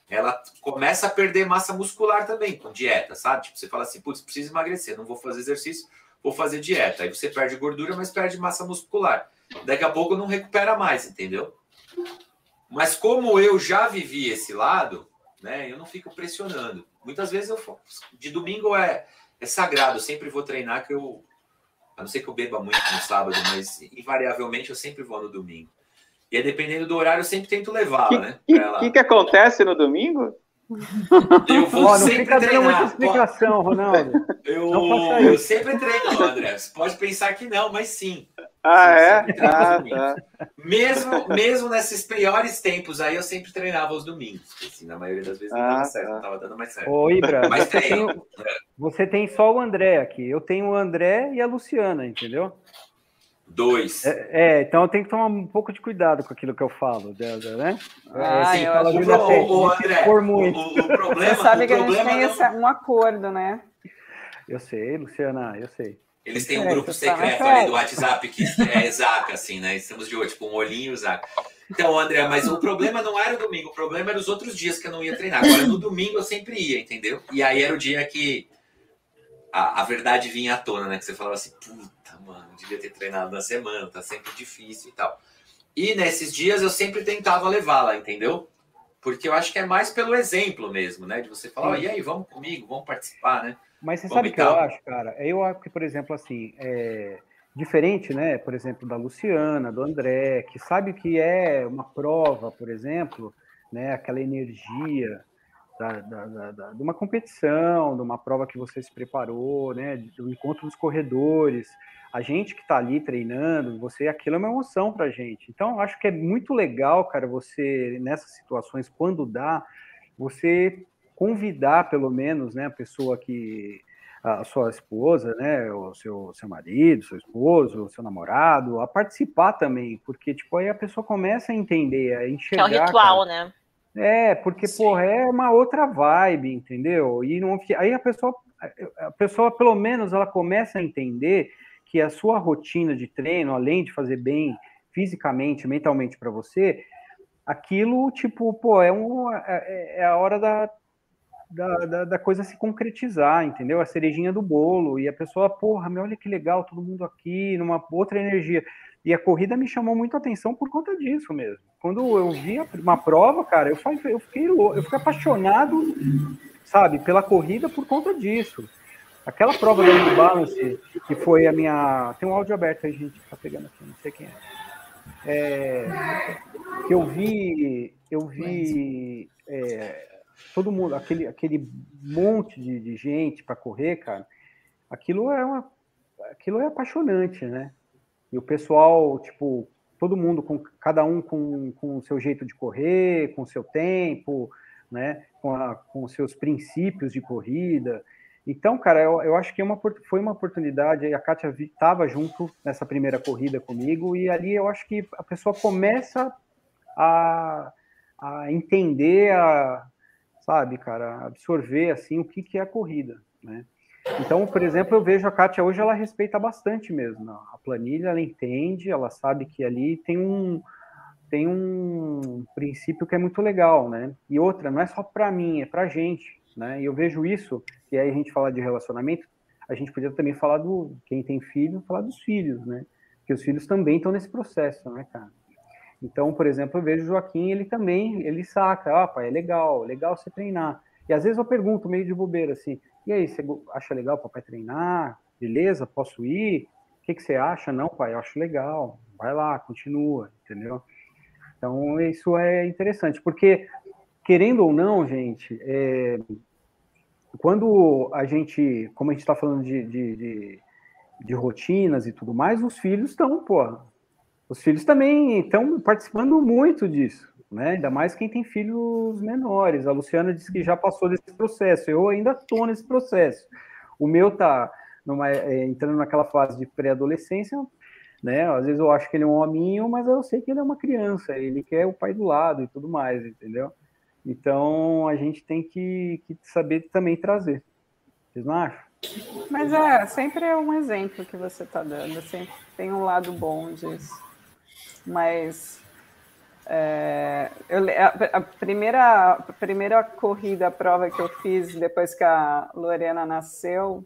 ela começa a perder massa muscular também com dieta, sabe? Tipo, você fala assim, putz, preciso emagrecer, não vou fazer exercício, vou fazer dieta. Aí você perde gordura, mas perde massa muscular. Daqui a pouco não recupera mais, entendeu? Mas como eu já vivi esse lado, né, eu não fico pressionando. Muitas vezes eu de domingo é, é sagrado, eu sempre vou treinar que eu a não ser que eu beba muito no sábado, mas invariavelmente eu sempre vou no domingo. E aí, dependendo do horário, eu sempre tento levá-la, né? O que, que acontece no domingo? Eu vou oh, sempre fica treinar. muita explicação, Ronaldo. Eu, eu sempre treino, André. Você pode pensar que não, mas sim. Ah, é? Ah, tá. *laughs* mesmo, mesmo nesses piores tempos aí, eu sempre treinava os domingos. Assim, na maioria das vezes não ah, certo, tá. não tava dando mais certo. Ô, Ibra, mas treino. Você tem só o André aqui. Eu tenho o André e a Luciana, entendeu? Dois. É, é, então eu tenho que tomar um pouco de cuidado com aquilo que eu falo, né? Ah, assim, eu acho o, o, André, o, o, problema, Você sabe que a gente tem esse, um acordo, né? Eu sei, Luciana, eu sei. Eles têm um é, grupo secreto tá ali do WhatsApp que é Zaca, assim, né? Estamos de olho, tipo um olhinho Zaca. Então, André, mas o problema não era o domingo, o problema era os outros dias que eu não ia treinar. Agora, no domingo eu sempre ia, entendeu? E aí era o dia que a, a verdade vinha à tona, né? Que você falava assim, puta, mano, devia ter treinado na semana, tá sempre difícil e tal. E nesses dias eu sempre tentava levá-la, entendeu? Porque eu acho que é mais pelo exemplo mesmo, né? De você falar, oh, e aí, vamos comigo, vamos participar, né? Mas você sabe o que eu acho, cara? Eu acho que, por exemplo, assim, é diferente, né? Por exemplo, da Luciana, do André, que sabe que é uma prova, por exemplo, né? Aquela energia da, da, da, de uma competição, de uma prova que você se preparou, né? Do encontro dos corredores. A gente que está ali treinando, você, aquilo é uma emoção para gente. Então, acho que é muito legal, cara, você nessas situações, quando dá, você convidar pelo menos, né, a pessoa que a sua esposa, né, o seu, seu marido, seu esposo, seu namorado, a participar também, porque tipo aí a pessoa começa a entender, a enxergar. É um ritual, cara. né? É, porque Sim. porra, é uma outra vibe, entendeu? E não aí a pessoa a pessoa pelo menos ela começa a entender que a sua rotina de treino, além de fazer bem fisicamente, mentalmente para você, aquilo tipo, pô, é, um, é, é a hora da da, da, da, coisa se concretizar, entendeu? A cerejinha do bolo. E a pessoa, porra, meu, olha que legal, todo mundo aqui, numa outra energia. E a corrida me chamou muito a atenção por conta disso mesmo. Quando eu vi uma prova, cara, eu, eu fiquei, eu fiquei apaixonado, sabe, pela corrida por conta disso. Aquela prova da New Balance, que foi a minha. Tem um áudio aberto aí, gente, que tá pegando aqui, não sei quem é. é que eu vi. Eu vi. É, todo mundo, aquele, aquele monte de, de gente para correr, cara, aquilo é uma, aquilo é apaixonante, né? E o pessoal, tipo, todo mundo com cada um com, com o seu jeito de correr, com o seu tempo, né? Com, a, com os seus princípios de corrida. Então, cara, eu, eu acho que é uma, foi uma oportunidade. A Kátia estava junto nessa primeira corrida comigo, e ali eu acho que a pessoa começa a, a entender a, sabe, cara, absorver assim o que, que é a corrida, né? Então, por exemplo, eu vejo a Kátia hoje, ela respeita bastante mesmo. A planilha, ela entende, ela sabe que ali tem um, tem um princípio que é muito legal, né? E outra, não é só para mim, é para gente. né? E eu vejo isso, e aí a gente fala de relacionamento, a gente podia também falar do quem tem filho, falar dos filhos, né? Porque os filhos também estão nesse processo, né, cara? Então, por exemplo, eu vejo o Joaquim, ele também, ele saca, ah, pai, é legal, legal você treinar. E às vezes eu pergunto, meio de bobeira, assim, e aí, você acha legal papai treinar? Beleza, posso ir? O que, que você acha? Não, pai, eu acho legal. Vai lá, continua, entendeu? Então, isso é interessante, porque, querendo ou não, gente, é, quando a gente, como a gente está falando de, de, de, de, rotinas e tudo mais, os filhos estão, pô, os filhos também estão participando muito disso, né? Ainda mais quem tem filhos menores. A Luciana disse que já passou desse processo, eu ainda estou nesse processo. O meu tá numa, é, entrando naquela fase de pré-adolescência, né? Às vezes eu acho que ele é um hominho, mas eu sei que ele é uma criança, ele quer o pai do lado e tudo mais, entendeu? Então a gente tem que, que saber também trazer. Vocês não acham? Mas é, sempre é um exemplo que você está dando, sempre tem um lado bom disso. Mas é, eu, a, a, primeira, a primeira corrida, a prova que eu fiz depois que a Lorena nasceu,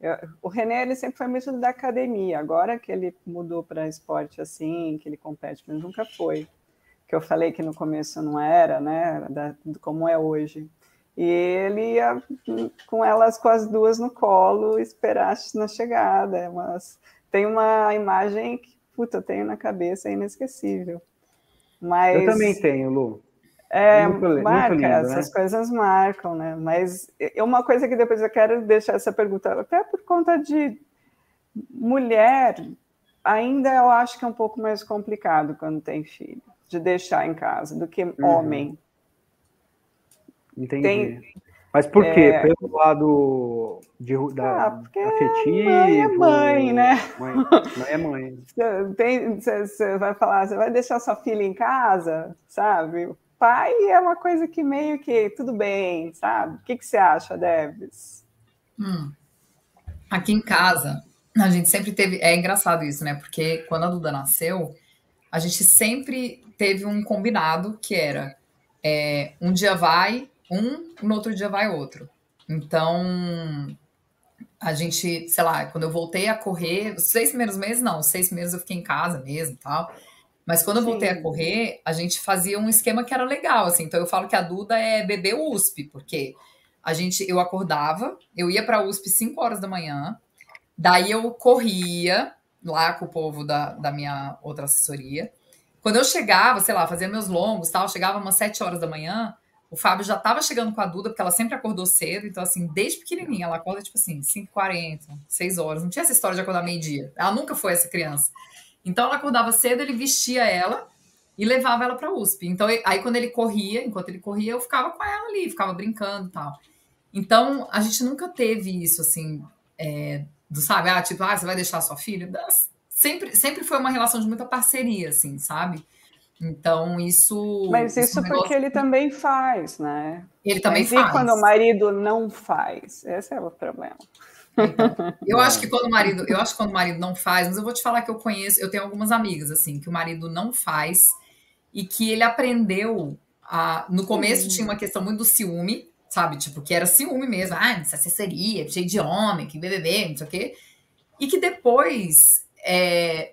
eu, o René ele sempre foi muito da academia. Agora que ele mudou para esporte assim, que ele compete, mas nunca foi que eu falei que no começo não era, né, da, como é hoje. E ele ia com elas com as duas no colo esperar na chegada. Mas tem uma imagem que, puta, eu tenho na cabeça, é inesquecível. Mas, eu também tenho, Lu. É, muito, marca, muito lindo, né? essas né? coisas marcam, né? Mas é uma coisa que depois eu quero deixar essa pergunta, até por conta de mulher, ainda eu acho que é um pouco mais complicado quando tem filho de deixar em casa do que uhum. homem. Entendi. Tem, Mas por quê? É... Pelo lado de, da, ah, afetivo? Mãe é mãe, né? Mãe, mãe é mãe. Você vai falar, você vai deixar sua filha em casa, sabe? Pai é uma coisa que meio que tudo bem, sabe? O que, que você acha, Debs? Hum. Aqui em casa, a gente sempre teve. É engraçado isso, né? Porque quando a Duda nasceu, a gente sempre teve um combinado que era é, um dia vai um, no outro dia vai outro. Então, a gente, sei lá, quando eu voltei a correr, os seis primeiros meses, não, os seis meses eu fiquei em casa mesmo tal. Mas quando eu voltei a correr, a gente fazia um esquema que era legal, assim. Então eu falo que a Duda é bebê USP, porque a gente, eu acordava, eu ia para USP 5 horas da manhã, daí eu corria lá com o povo da, da minha outra assessoria. Quando eu chegava, sei lá, fazia meus longos tal, chegava umas 7 horas da manhã, o Fábio já estava chegando com a Duda, porque ela sempre acordou cedo, então, assim, desde pequenininha, ela acorda, tipo assim, 5h40, 6 horas. Não tinha essa história de acordar meio-dia. Ela nunca foi essa criança. Então, ela acordava cedo, ele vestia ela e levava ela para USP. Então, aí, quando ele corria, enquanto ele corria, eu ficava com ela ali, ficava brincando e tal. Então, a gente nunca teve isso, assim, é, do, sabe, ah, tipo, ah, você vai deixar sua filha? Sempre, sempre foi uma relação de muita parceria, assim, sabe? Então, isso. Mas isso, isso é porque ele também faz, né? Ele também Mas faz. E quando o marido não faz? Esse é o problema. Então, eu acho que quando o marido, eu acho que quando o marido não faz, mas eu vou te falar que eu conheço, eu tenho algumas amigas assim, que o marido não faz e que ele aprendeu a, no começo tinha uma questão muito do ciúme, sabe? Tipo, que era ciúme mesmo, ah, essa assessoria, cheio de homem, que BBB, não sei o quê. E que depois é,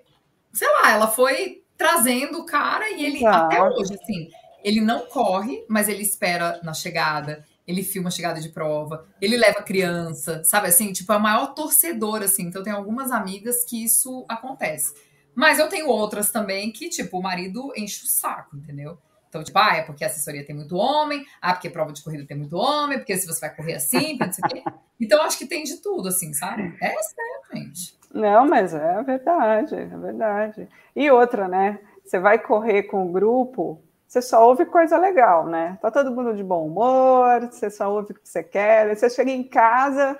sei lá, ela foi trazendo o cara e ele, até hoje, assim, ele não corre, mas ele espera na chegada, ele filma a chegada de prova, ele leva criança, sabe assim, tipo, é o maior torcedor, assim. Então, tem algumas amigas que isso acontece. Mas eu tenho outras também que, tipo, o marido enche o saco, entendeu? Então, tipo, ah, é porque a assessoria tem muito homem, ah, porque prova de corrida tem muito homem, porque se você vai correr assim, não sei o quê. *laughs* Então, acho que tem de tudo, assim, sabe? É sério, gente. Não, mas é verdade, é verdade. E outra, né? Você vai correr com o grupo, você só ouve coisa legal, né? Tá todo mundo de bom humor, você só ouve o que você quer, aí você chega em casa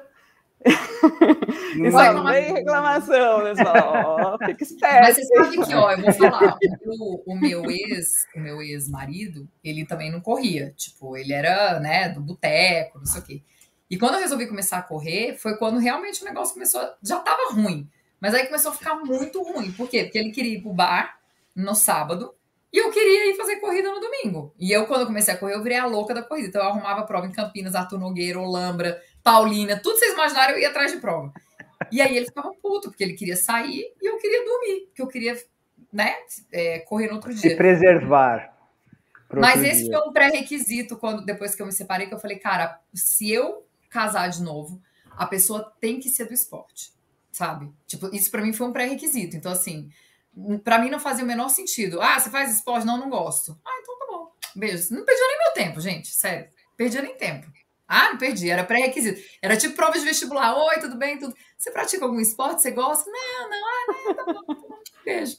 *laughs* e só vem reclamação, né? Fala, oh, fica esperto. *laughs* Mas você sabe que, ó, eu vou falar, *laughs* o, o meu ex, o meu ex-marido, ele também não corria. Tipo, ele era, né, do boteco, não sei o quê. E quando eu resolvi começar a correr, foi quando realmente o negócio começou. Já tava ruim. Mas aí começou a ficar muito ruim. Por quê? Porque ele queria ir pro bar no sábado. E eu queria ir fazer corrida no domingo. E eu, quando eu comecei a correr, eu virei a louca da corrida. Então eu arrumava prova em Campinas, Arthur Nogueira, Olambra, Paulina, tudo vocês imaginaram, eu ia atrás de prova. E aí ele ficava puto, porque ele queria sair e eu queria dormir, porque eu queria, né, é, correr no outro dia. Se preservar. Mas esse dia. foi um pré-requisito quando depois que eu me separei, que eu falei, cara, se eu casar de novo, a pessoa tem que ser do esporte, sabe? Tipo, isso para mim foi um pré-requisito. Então, assim, para mim não fazia o menor sentido. Ah, você faz esporte? Não, não gosto. Ah, então tá bom. Beijo. Não perdi nem meu tempo, gente, sério. Perdi nem tempo. Ah, não perdi, era pré-requisito. Era tipo prova de vestibular. Oi, tudo bem? Tudo. Você pratica algum esporte? Você gosta? Não, não, ah, não, tá bom. Tá *laughs* Beijo.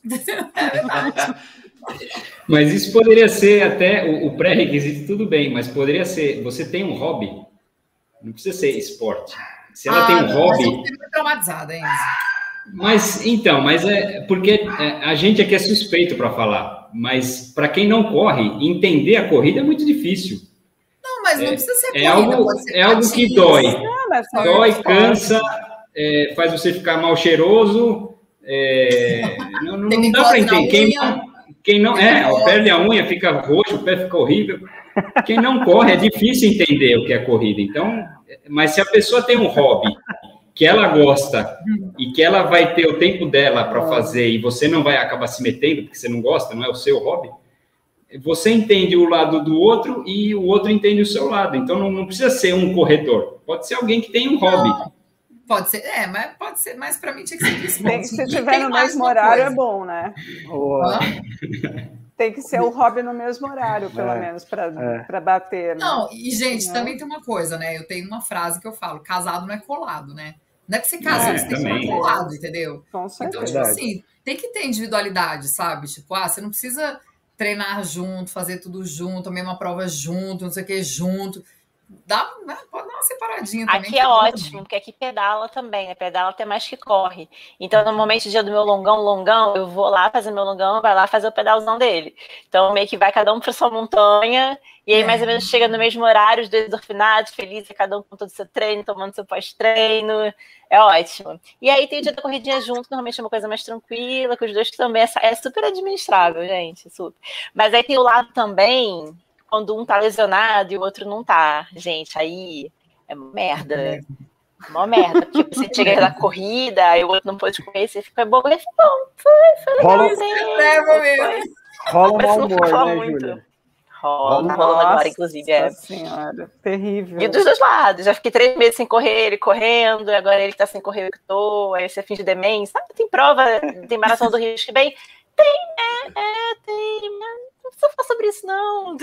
Mas isso poderia ser até o pré-requisito, tudo bem, mas poderia ser. Você tem um hobby, não precisa ser esporte. Se ela ah, tem um não, hobby. Eu muito traumatizada, hein? Mas então, mas é porque é, a gente aqui é suspeito para falar, mas para quem não corre, entender a corrida é muito difícil mas não é, precisa ser é corrida, algo, É algo que dói. Não, dói, cansa, é, faz você ficar mal cheiroso. É, *laughs* não, não, não dá para entender. Quem, quem não. É, perde a unha, fica roxo, o pé fica horrível. Quem não corre é difícil entender o que é corrida. Então, mas se a pessoa tem um hobby que ela gosta e que ela vai ter o tempo dela para fazer e você não vai acabar se metendo porque você não gosta, não é o seu hobby, você entende o lado do outro e o outro entende o seu lado. Então não, não precisa ser um corredor, pode ser alguém que tem um hobby. Pode ser, é, mas pode ser, mas para mim tinha que ser isso. Tem, se tiver no mesmo horário coisa. é bom, né? Tem que ser o hobby no mesmo horário, pelo é, menos, para é. bater. Né? Não, e gente, não. também tem uma coisa, né? Eu tenho uma frase que eu falo: casado não é colado, né? Não é que você casou, é, você tem que ser colado, entendeu? Com certeza. Então, tipo assim, tem que ter individualidade, sabe? Tipo, ah, você não precisa treinar junto, fazer tudo junto, a mesma prova junto, não sei o que junto. Dá, né? Pode dar uma separadinha também. Aqui é ótimo, porque aqui pedala também, né? Pedala até mais que corre. Então, normalmente, dia do meu longão, longão, eu vou lá fazer meu longão, vai lá fazer o pedalzão dele. Então, meio que vai cada um para sua montanha, e aí, é. mais ou menos, chega no mesmo horário, os dois endorfinados, felizes, cada um com todo o seu treino, tomando seu pós-treino. É ótimo. E aí tem o dia da corridinha junto, normalmente é uma coisa mais tranquila, com os dois que também é, é super administrável, gente. Super. Mas aí tem o lado também quando um tá lesionado e o outro não tá. Gente, aí é uma merda. É uma merda, porque você chega na corrida, e o outro não pode correr, você fica bom, e bom, foi, foi legalzinho. Rola, rola um mau humor, né, Júlia? Rola, rola agora, inclusive. É. senhora, terrível. E dos dois lados. Já fiquei três meses sem correr, ele correndo, e agora ele tá sem correr, eu que tô, aí você finge demência. Sabe, tem prova, tem maratona do Rio que bem. Tem, é, é, tem, mas não precisa falar sobre isso, não.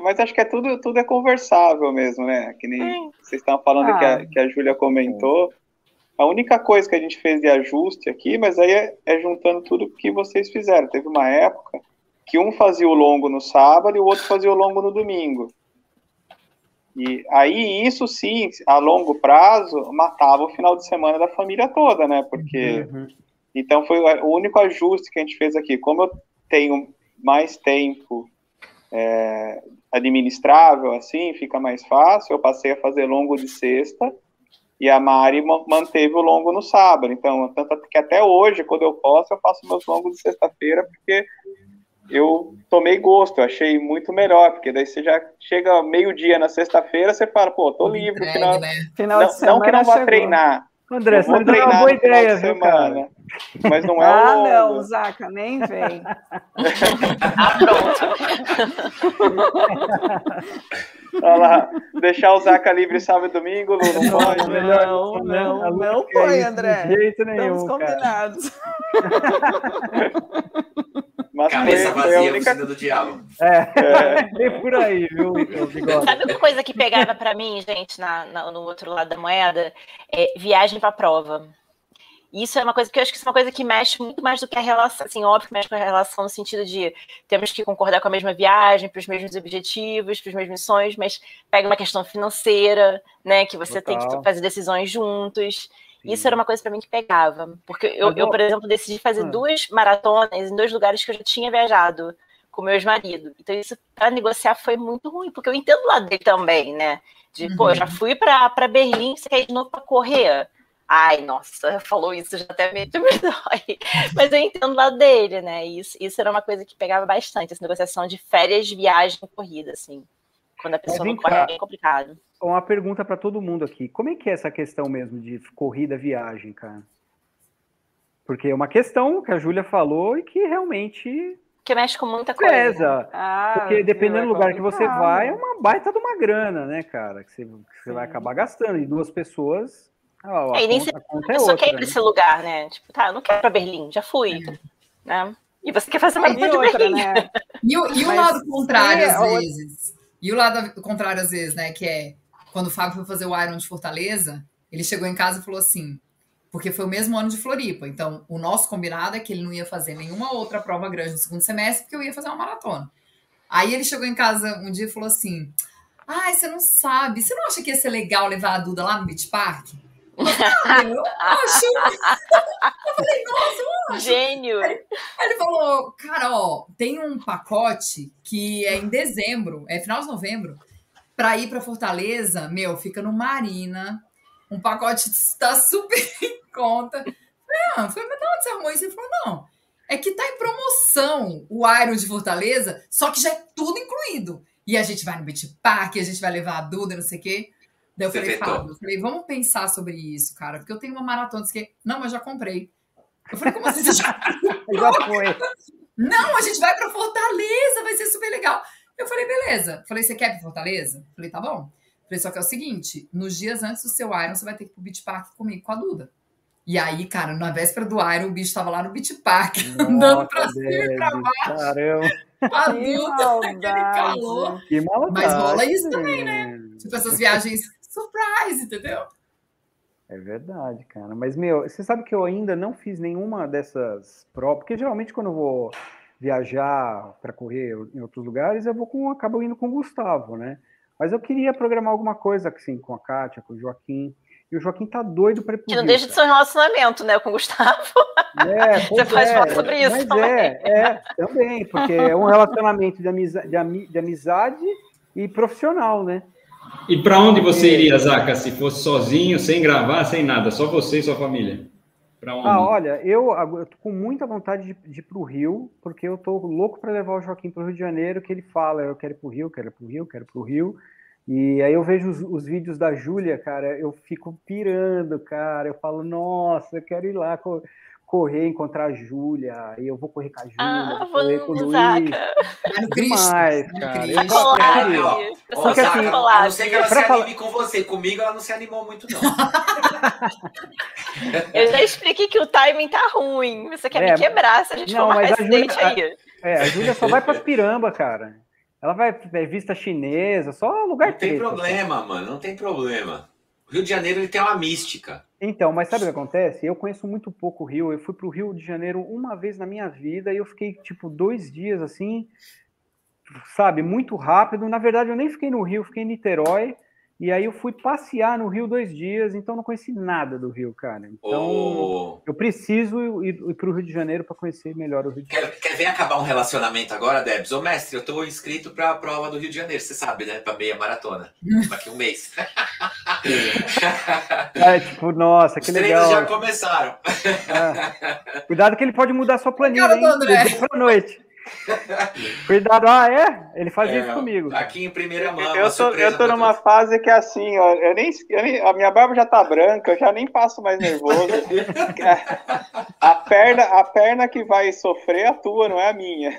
Mas acho que é tudo, tudo é conversável mesmo, né? Que nem é. vocês estavam falando ah. que a, que a Júlia comentou. A única coisa que a gente fez de ajuste aqui, mas aí é, é juntando tudo que vocês fizeram. Teve uma época que um fazia o longo no sábado e o outro fazia o longo no domingo. E aí isso sim, a longo prazo, matava o final de semana da família toda, né? Porque uhum. Então foi o único ajuste que a gente fez aqui. Como eu tenho mais tempo é, administrável, assim, fica mais fácil. Eu passei a fazer longo de sexta e a Mari manteve o longo no sábado. Então, tanto que até hoje, quando eu posso, eu faço meus longos de sexta-feira, porque eu tomei gosto, eu achei muito melhor, porque daí você já chega meio-dia na sexta-feira, você fala, pô, tô livre, Entregue, final, né? final não, de semana. Não que não vá chegou. treinar. André, você treinar uma boa ideia, viu, cara? Mas não é Ah, o... não, Zaca, nem vem. *laughs* ah, pronto. Olha lá, deixar o Zaca livre sábado e domingo, Lu, não pode? Não, não, não, não põe, André. De jeito nenhum, Estamos combinados. *laughs* Mas Cabeça foi, vazia, foi única... do diabo. É, *laughs* é. por aí, viu, Sabe uma coisa que pegava para mim, gente, na, na, no outro lado da moeda? É viagem para prova. Isso é uma coisa que eu acho que é uma coisa que mexe muito mais do que a relação, assim, óbvio que mexe com a relação no sentido de temos que concordar com a mesma viagem, para os mesmos objetivos, para os mesmos sonhos, mas pega uma questão financeira, né, que você Total. tem que fazer decisões juntos. Isso era uma coisa para mim que pegava, porque eu, eu, por exemplo, decidi fazer hum. duas maratonas em dois lugares que eu já tinha viajado com meu ex-marido. Então isso para negociar foi muito ruim, porque eu entendo o lado dele também, né? De, uhum. pô, eu já fui para Berlim, você quer ir de novo para correr? Ai, nossa, *laughs* falou isso, já até meio *laughs* me dói. Mas eu entendo lá dele, né? Isso, isso era uma coisa que pegava bastante, essa negociação de férias, viagem, corrida, assim. Quando a pessoa não corre, é bem complicado. Uma pergunta para todo mundo aqui. Como é que é essa questão mesmo de corrida, viagem, cara? Porque é uma questão que a Júlia falou e que realmente que mexe com muita coisa. Pesa. Ah, porque dependendo do lugar que você vai, é uma baita de uma grana, né, cara? Que você, que você vai acabar gastando. E duas pessoas ah, é, e nem sempre a pessoa é quer ir para esse lugar, né? Tipo, tá, eu não quero para Berlim, já fui. É. Né? E você quer fazer uma de outra, Berlim. Né? E o, e o lado contrário, às vezes. E o lado contrário, às vezes, né? Que é quando o Fábio foi fazer o Iron de Fortaleza, ele chegou em casa e falou assim: porque foi o mesmo ano de Floripa. Então, o nosso combinado é que ele não ia fazer nenhuma outra prova grande no segundo semestre, porque eu ia fazer uma maratona. Aí ele chegou em casa um dia e falou assim: Ai, você não sabe, você não acha que ia ser legal levar a Duda lá no Beach Park? eu acho. Eu falei, nossa, eu acho. Gênio. Aí, aí ele falou, cara, ó, tem um pacote que é em dezembro, é final de novembro, para ir para Fortaleza, meu, fica no Marina. Um pacote está super *laughs* em conta. Não, foi, mas de onde você arrumou isso? Ele falou, não, é que tá em promoção o Iron de Fortaleza, só que já é tudo incluído. E a gente vai no Beach Park, a gente vai levar a Duda, não sei o quê. Daí eu falei, Fábio, falei, vamos pensar sobre isso, cara, porque eu tenho uma maratona. Disse que, não, mas já comprei. Eu falei, como assim você já *laughs* Já foi. Não, a gente vai para Fortaleza, vai ser super legal. Eu falei, beleza. Falei, você quer pra Fortaleza? Falei, tá bom. Falei, só que é o seguinte, nos dias antes do seu Iron, você vai ter que ir pro Beach Park comigo, com a Duda. E aí, cara, na véspera do Iron, o bicho tava lá no Beach Park, Nossa, *laughs* andando pra cima e pra baixo. Caramba. A Duda, *laughs* aquele calor. Que maldade, Mas rola isso também, né? Tipo, essas viagens surprise, entendeu? É verdade, cara. Mas, meu, você sabe que eu ainda não fiz nenhuma dessas provas, porque geralmente quando eu vou viajar para correr em outros lugares, eu vou com, acabo indo com o Gustavo, né? Mas eu queria programar alguma coisa assim com a Kátia, com o Joaquim. E o Joaquim tá doido para ir pro Que não deixa de ser um relacionamento, né, com o Gustavo. É, *laughs* Você pode é, falar sobre isso mas também. É, é, também, porque é um relacionamento de, amiza, de, de amizade e profissional, né? E para onde você iria, Zaca, se fosse sozinho, sem gravar, sem nada, só você e sua família? Para onde? Ah, olha, eu, eu tô com muita vontade de, de ir para o Rio, porque eu tô louco para levar o Joaquim para o Rio de Janeiro, que ele fala, eu quero ir para o Rio, quero ir para o Rio, quero ir para o Rio. E aí eu vejo os, os vídeos da Júlia, cara, eu fico pirando, cara. Eu falo, nossa, eu quero ir lá correr, encontrar a Júlia, e eu vou correr com a Júlia, ah, vou correr com o Luiz. Vai no Cristo. Demais, cara. Eu Collab. Porque, assim, a não ser que ela se anime com você. Comigo ela não se animou muito, não. *laughs* eu já expliquei que o timing tá ruim. Você quer é, me quebrar se a gente não, for mais acidente aí. É, a Júlia só vai para piramba, cara. Ela vai é, vista chinesa, só lugar Não tem problema, assim. mano, não tem problema. O Rio de Janeiro ele tem uma mística. Então, mas sabe o que acontece? Eu conheço muito pouco o Rio. Eu fui para o Rio de Janeiro uma vez na minha vida e eu fiquei, tipo, dois dias assim, sabe, muito rápido. Na verdade, eu nem fiquei no Rio, fiquei em Niterói. E aí eu fui passear no Rio dois dias, então não conheci nada do Rio, cara. Então oh. eu preciso ir, ir para o Rio de Janeiro para conhecer melhor o Rio de Janeiro. Quer, quer ver acabar um relacionamento agora, Debs? Ô mestre, eu estou inscrito para a prova do Rio de Janeiro, você sabe, né? Para meia maratona. *laughs* Daqui um mês. é, tipo, nossa, que Os legal. Os já começaram. É. Cuidado que ele pode mudar a sua planilha, hein? Para noite. *laughs* Cuidado, ah, é? Ele faz é, isso comigo. Aqui em primeira mão. Eu tô, eu tô numa fase que é assim, ó, eu nem, eu nem, a minha barba já tá branca, eu já nem passo mais nervoso. *laughs* a, perna, a perna que vai sofrer a tua, não é a minha.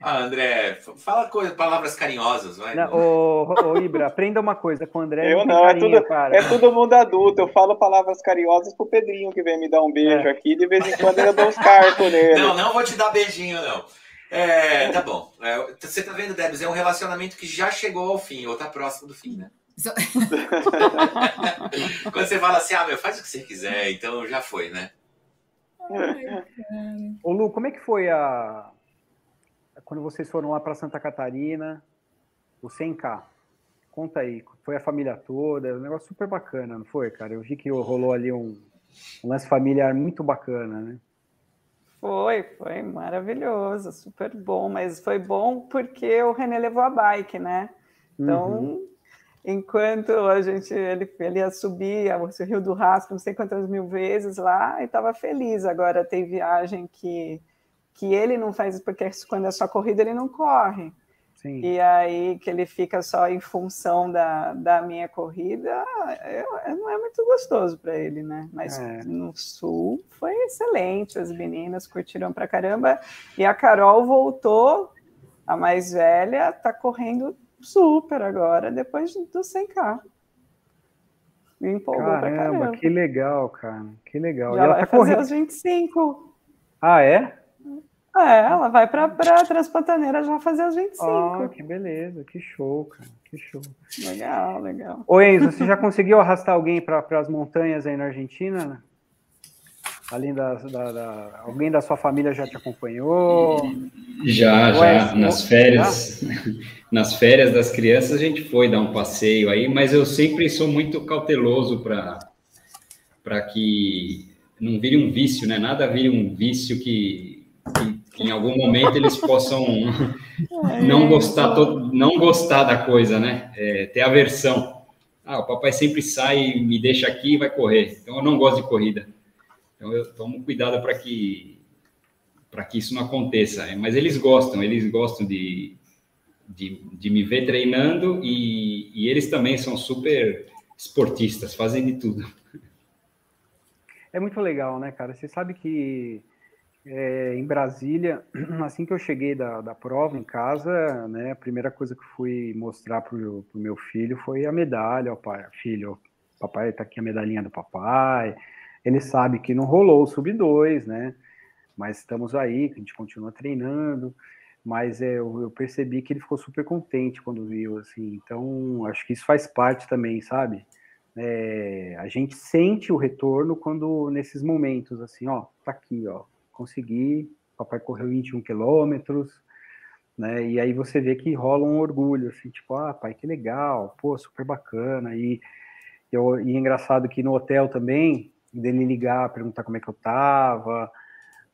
Ah, André, fala coisa, palavras carinhosas, vai. Não, ô, ô, Ibra, aprenda uma coisa com o André. Eu não, carinho, é, tudo, cara. é todo mundo adulto. Eu falo palavras carinhosas pro Pedrinho que vem me dar um beijo é. aqui, de vez em quando eu dou uns cartos *laughs* nele. Não, não vou te dar beijinho, não. É, tá bom. É, você tá vendo, Debs? É um relacionamento que já chegou ao fim, ou tá próximo do fim, né? *laughs* Quando você fala assim, ah, meu, faz o que você quiser, então já foi, né? Ô Lu, como é que foi a. Quando vocês foram lá para Santa Catarina, o 100K? Conta aí, foi a família toda, um negócio super bacana, não foi, cara? Eu vi que rolou ali um, um lance familiar muito bacana, né? Foi, foi maravilhoso, super bom, mas foi bom porque o René levou a bike, né? Então, uhum. enquanto a gente ele, ele ia subir o Rio do Rastro não sei quantas mil vezes lá e estava feliz. Agora tem viagem que, que ele não faz, porque quando é só corrida ele não corre. Sim. E aí que ele fica só em função da, da minha corrida, eu, não é muito gostoso para ele, né? Mas é. no sul foi excelente, as meninas curtiram pra caramba. E a Carol voltou, a mais velha, tá correndo super agora, depois do 100K. Me empolgou caramba, pra caramba. Que legal, cara. Que legal. Já e ela vai tá fazer correndo... os 25. Ah, é? É, ela vai para a Transpantaneira já fazer os 25. Oh, que beleza, que show, cara, que show. Legal, legal. Ô Enzo, você já conseguiu arrastar alguém para as montanhas aí na Argentina? Além da, da, da, Alguém da sua família já te acompanhou? Já, já. nas férias. *laughs* Nas férias das crianças a gente foi dar um passeio aí, mas eu sempre sou muito cauteloso para que não vire um vício, né? Nada vire um vício que em algum momento eles possam *laughs* não gostar, não gostar da coisa, né? É, ter aversão. Ah, o papai sempre sai, me deixa aqui e vai correr. Então eu não gosto de corrida. Então eu tomo cuidado para que para que isso não aconteça. Mas eles gostam, eles gostam de, de, de me ver treinando e, e eles também são super esportistas, fazem de tudo. É muito legal, né, cara? Você sabe que é, em Brasília, *clears throat* assim que eu cheguei da, da prova em casa, né, a primeira coisa que fui mostrar para o meu filho foi a medalha, o pai, filho, papai está aqui a medalhinha do papai. Ele sabe que não rolou o sub 2, né? Mas estamos aí, a gente continua treinando. Mas é, eu, eu, percebi que ele ficou super contente quando viu, assim. Então, acho que isso faz parte também, sabe? É, a gente sente o retorno quando nesses momentos, assim, ó, tá aqui, ó, consegui, papai correu 21 quilômetros, né? E aí você vê que rola um orgulho, assim, tipo, ah, pai, que legal, pô, super bacana. E, eu, e é engraçado que no hotel também, dele ligar, perguntar como é que eu tava,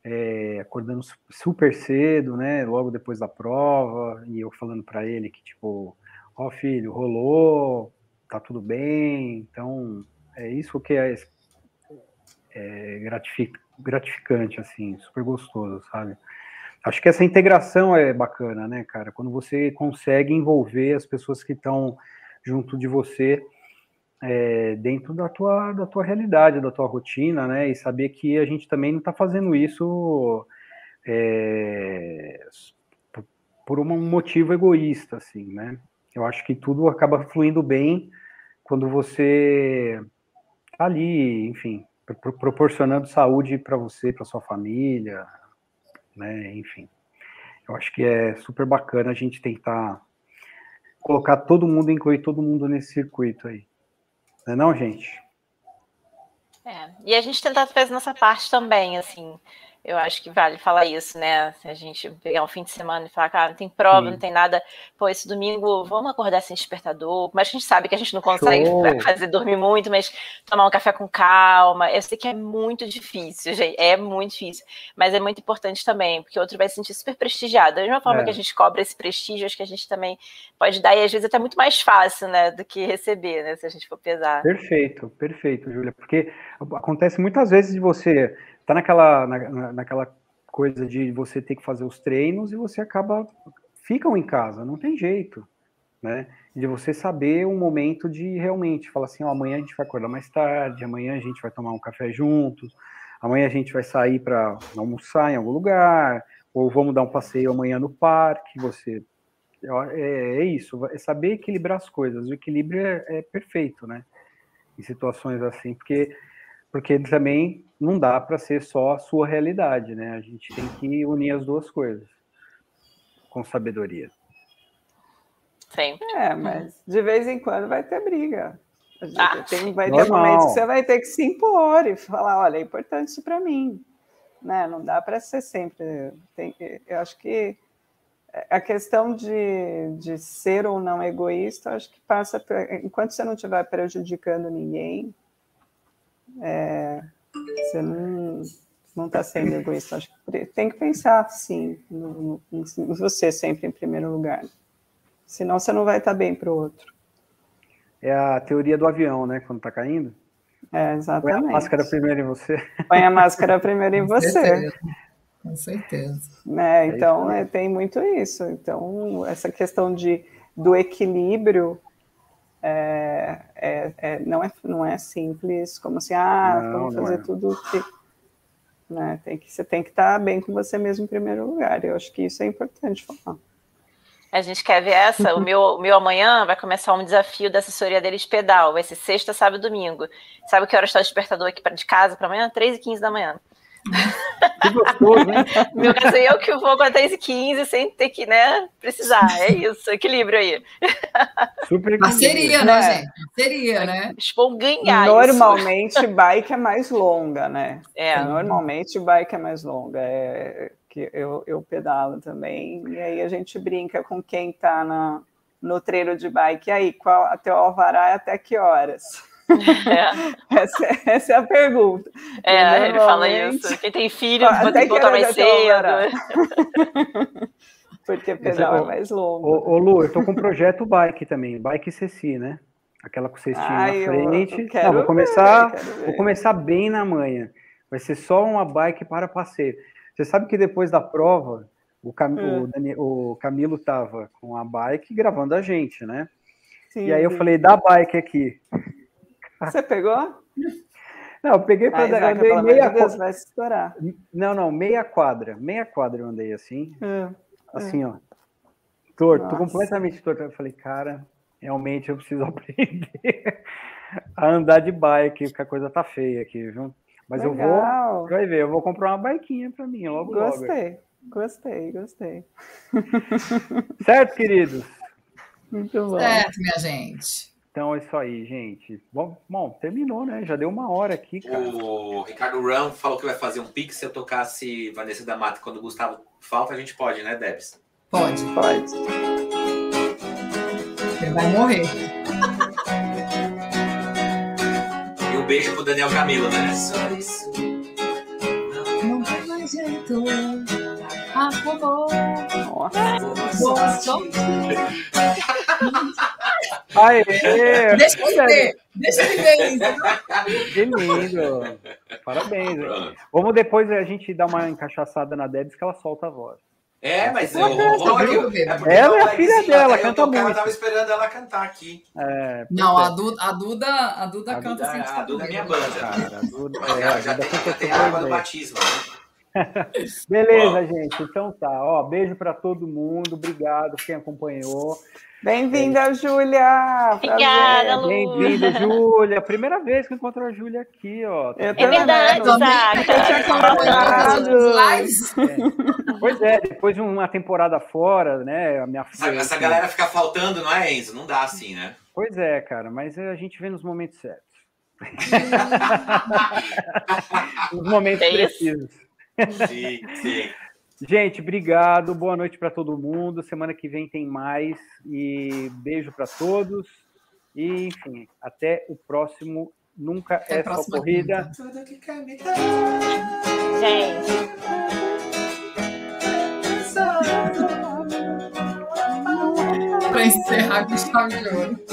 é, acordando super cedo, né? Logo depois da prova, e eu falando para ele que, tipo, ó, oh, filho, rolou, tá tudo bem, então é isso que é, é gratifica, gratificante, assim, super gostoso, sabe? Acho que essa integração é bacana, né, cara? Quando você consegue envolver as pessoas que estão junto de você é, dentro da tua, da tua realidade, da tua rotina, né? E saber que a gente também não está fazendo isso é, por um motivo egoísta, assim, né? Eu acho que tudo acaba fluindo bem quando você tá ali, enfim, proporcionando saúde para você, para sua família, né? Enfim, eu acho que é super bacana a gente tentar colocar todo mundo, incluir todo mundo nesse circuito aí. Não é não, gente? É, e a gente tentar fazer nossa parte também, assim, eu acho que vale falar isso, né? Se a gente pegar um fim de semana e falar, cara, não tem prova, Sim. não tem nada, pô, esse domingo vamos acordar sem despertador. Mas a gente sabe que a gente não consegue Show. *laughs* fazer dormir muito, mas tomar um café com calma. Eu sei que é muito difícil, gente, é muito difícil, mas é muito importante também, porque o outro vai se sentir super prestigiado. Da mesma forma é. que a gente cobra esse prestígio, acho que a gente também pode dar, e às vezes até muito mais fácil, né, do que receber, né, se a gente for pesar. Perfeito, perfeito, Júlia, porque acontece muitas vezes de você tá naquela, na, naquela coisa de você ter que fazer os treinos e você acaba ficam em casa, não tem jeito, né? De você saber um momento de realmente falar assim, amanhã a gente vai acordar mais tarde, amanhã a gente vai tomar um café juntos, amanhã a gente vai sair para almoçar em algum lugar, ou vamos dar um passeio amanhã no parque, você é, é isso, é saber equilibrar as coisas. O equilíbrio é, é perfeito, né? Em situações assim, porque porque também não dá para ser só a sua realidade, né? A gente tem que unir as duas coisas com sabedoria. Sempre. É, mas de vez em quando vai ter briga. Ah, tem, vai normal. ter momentos que você vai ter que se impor e falar, olha, é importante isso para mim. Né? Não dá para ser sempre. Tem, eu acho que a questão de, de ser ou não egoísta, acho que passa. Enquanto você não estiver prejudicando ninguém, é, você não não está sendo egoísta. Acho que tem que pensar, sim, no, no, em você sempre em primeiro lugar. Senão você não vai estar tá bem para o outro. é a teoria do avião, né? Quando tá caindo. É, exatamente. Põe a máscara primeiro em você. Põe a máscara primeiro em *laughs* você. Certeza. Com certeza. Né? Então, é, tem muito isso. Então, essa questão de, do equilíbrio é, é, é, não, é, não é simples, como assim, ah, Não, vamos fazer é. tudo que. Né? Tem que, você tem que estar bem com você mesmo em primeiro lugar. Eu acho que isso é importante falar. A gente quer ver essa. O meu, o meu amanhã vai começar um desafio da assessoria deles pedal. Vai ser sexta, sábado e domingo. Sabe que hora está o despertador aqui pra, de casa para amanhã? 3h15 da manhã. Que gostoso, né? No *laughs* meu caso, eu que vou com a 3h15 sem ter que, né, precisar. É isso, equilíbrio aí. Super Parceria, É. né, gente? Parceria, né? Eles vão ganhar isso. Normalmente, bike é mais longa, né? É. Normalmente, bike é mais longa. É, que eu, eu pedalo também. E aí a gente brinca com quem tá na, no treino de bike. E aí, qual, até o alvará é até que horas? É, *laughs* Essa, é- essa é a pergunta. é, ele fala Normalmente- isso. Quem tem filho, vai ter que horas mais o alvará? cedo. *laughs* Porque pedal é mais longo. Ô, ô, Lu, eu tô com um projeto bike também, bike CC, né? Aquela com cestinho Ai, na eu- frente. eu quero Não, vou começar, ver. vou começar bem na manhã. Vai ser só uma bike para passeio. Você sabe que depois da prova, o, Cam... Hum. o, Dani- o Camilo tava com a bike gravando a gente, né? Sim, E aí eu sim. falei, dá bike aqui. Você pegou? Não, eu peguei para Isaac, andei meia quadra. vai se estourar. Não, não, meia quadra. Meia quadra eu andei assim. É. assim, ó, torto, Nossa. completamente torto. Eu falei, cara, realmente eu preciso *laughs* aprender a andar de bike, porque a coisa tá feia aqui, viu? Mas eu vou, Legal. vai ver, eu vou comprar uma biquinha para mim, logo, logo. Gostei, gostei, gostei. *laughs* Certo, queridos? Muito bom. Certo, minha gente. Então é isso aí, gente. Bom, bom, terminou, né? Já deu uma hora aqui, cara. O Ricardo Ram falou que vai fazer um pix se eu tocasse Vanessa da Mata. Quando o Gustavo falta, a gente pode, né, Debs? Pode. Pode. Ele vai morrer. E um beijo pro Daniel Camilo, né? Não tem mais jeito. Ah, por favor. Nossa. Boa sorte. *laughs* Aê! Deixa ele ver. Deixa ele ver isso. Que lindo! Parabéns. Pronto. Vamos depois a gente dar uma encaixaçada na Debs que ela solta a voz. É, mas eu, eu, é Ela é a filha lequezinho, dela, eu canta muito. Eu tava esperando ela cantar aqui. É, Não, pois a Duda, a Duda, a Duda A canta Duda- assim. a Duda é minha é, banda. cara, a Duda- é, já, a já Duda tem, já tem super a água do batismo. né? *laughs* Beleza, gente. Então tá. Ó, beijo para todo mundo. Obrigado quem acompanhou. Bem-vinda, Júlia! Obrigada. Lu. Bem-vindo, Júlia. Primeira vez que eu encontro a Júlia aqui, ó. É verdade, Zaca. eu tinha acompanhado as lives. Pois é, depois de uma temporada fora, né? A minha Essa, essa galera fica faltando, não é, Enzo? Não dá assim, né? Pois é, cara, mas a gente vê nos momentos certos. *laughs* nos momentos É isso. precisos. Sim, sim. Gente, obrigado. Boa noite para todo mundo. Semana que vem tem mais. E beijo para todos. E, enfim, até o próximo. Nunca Até a é só próxima corrida. Tudo que caminha. Gente, Pra encerrar com chave de ouro.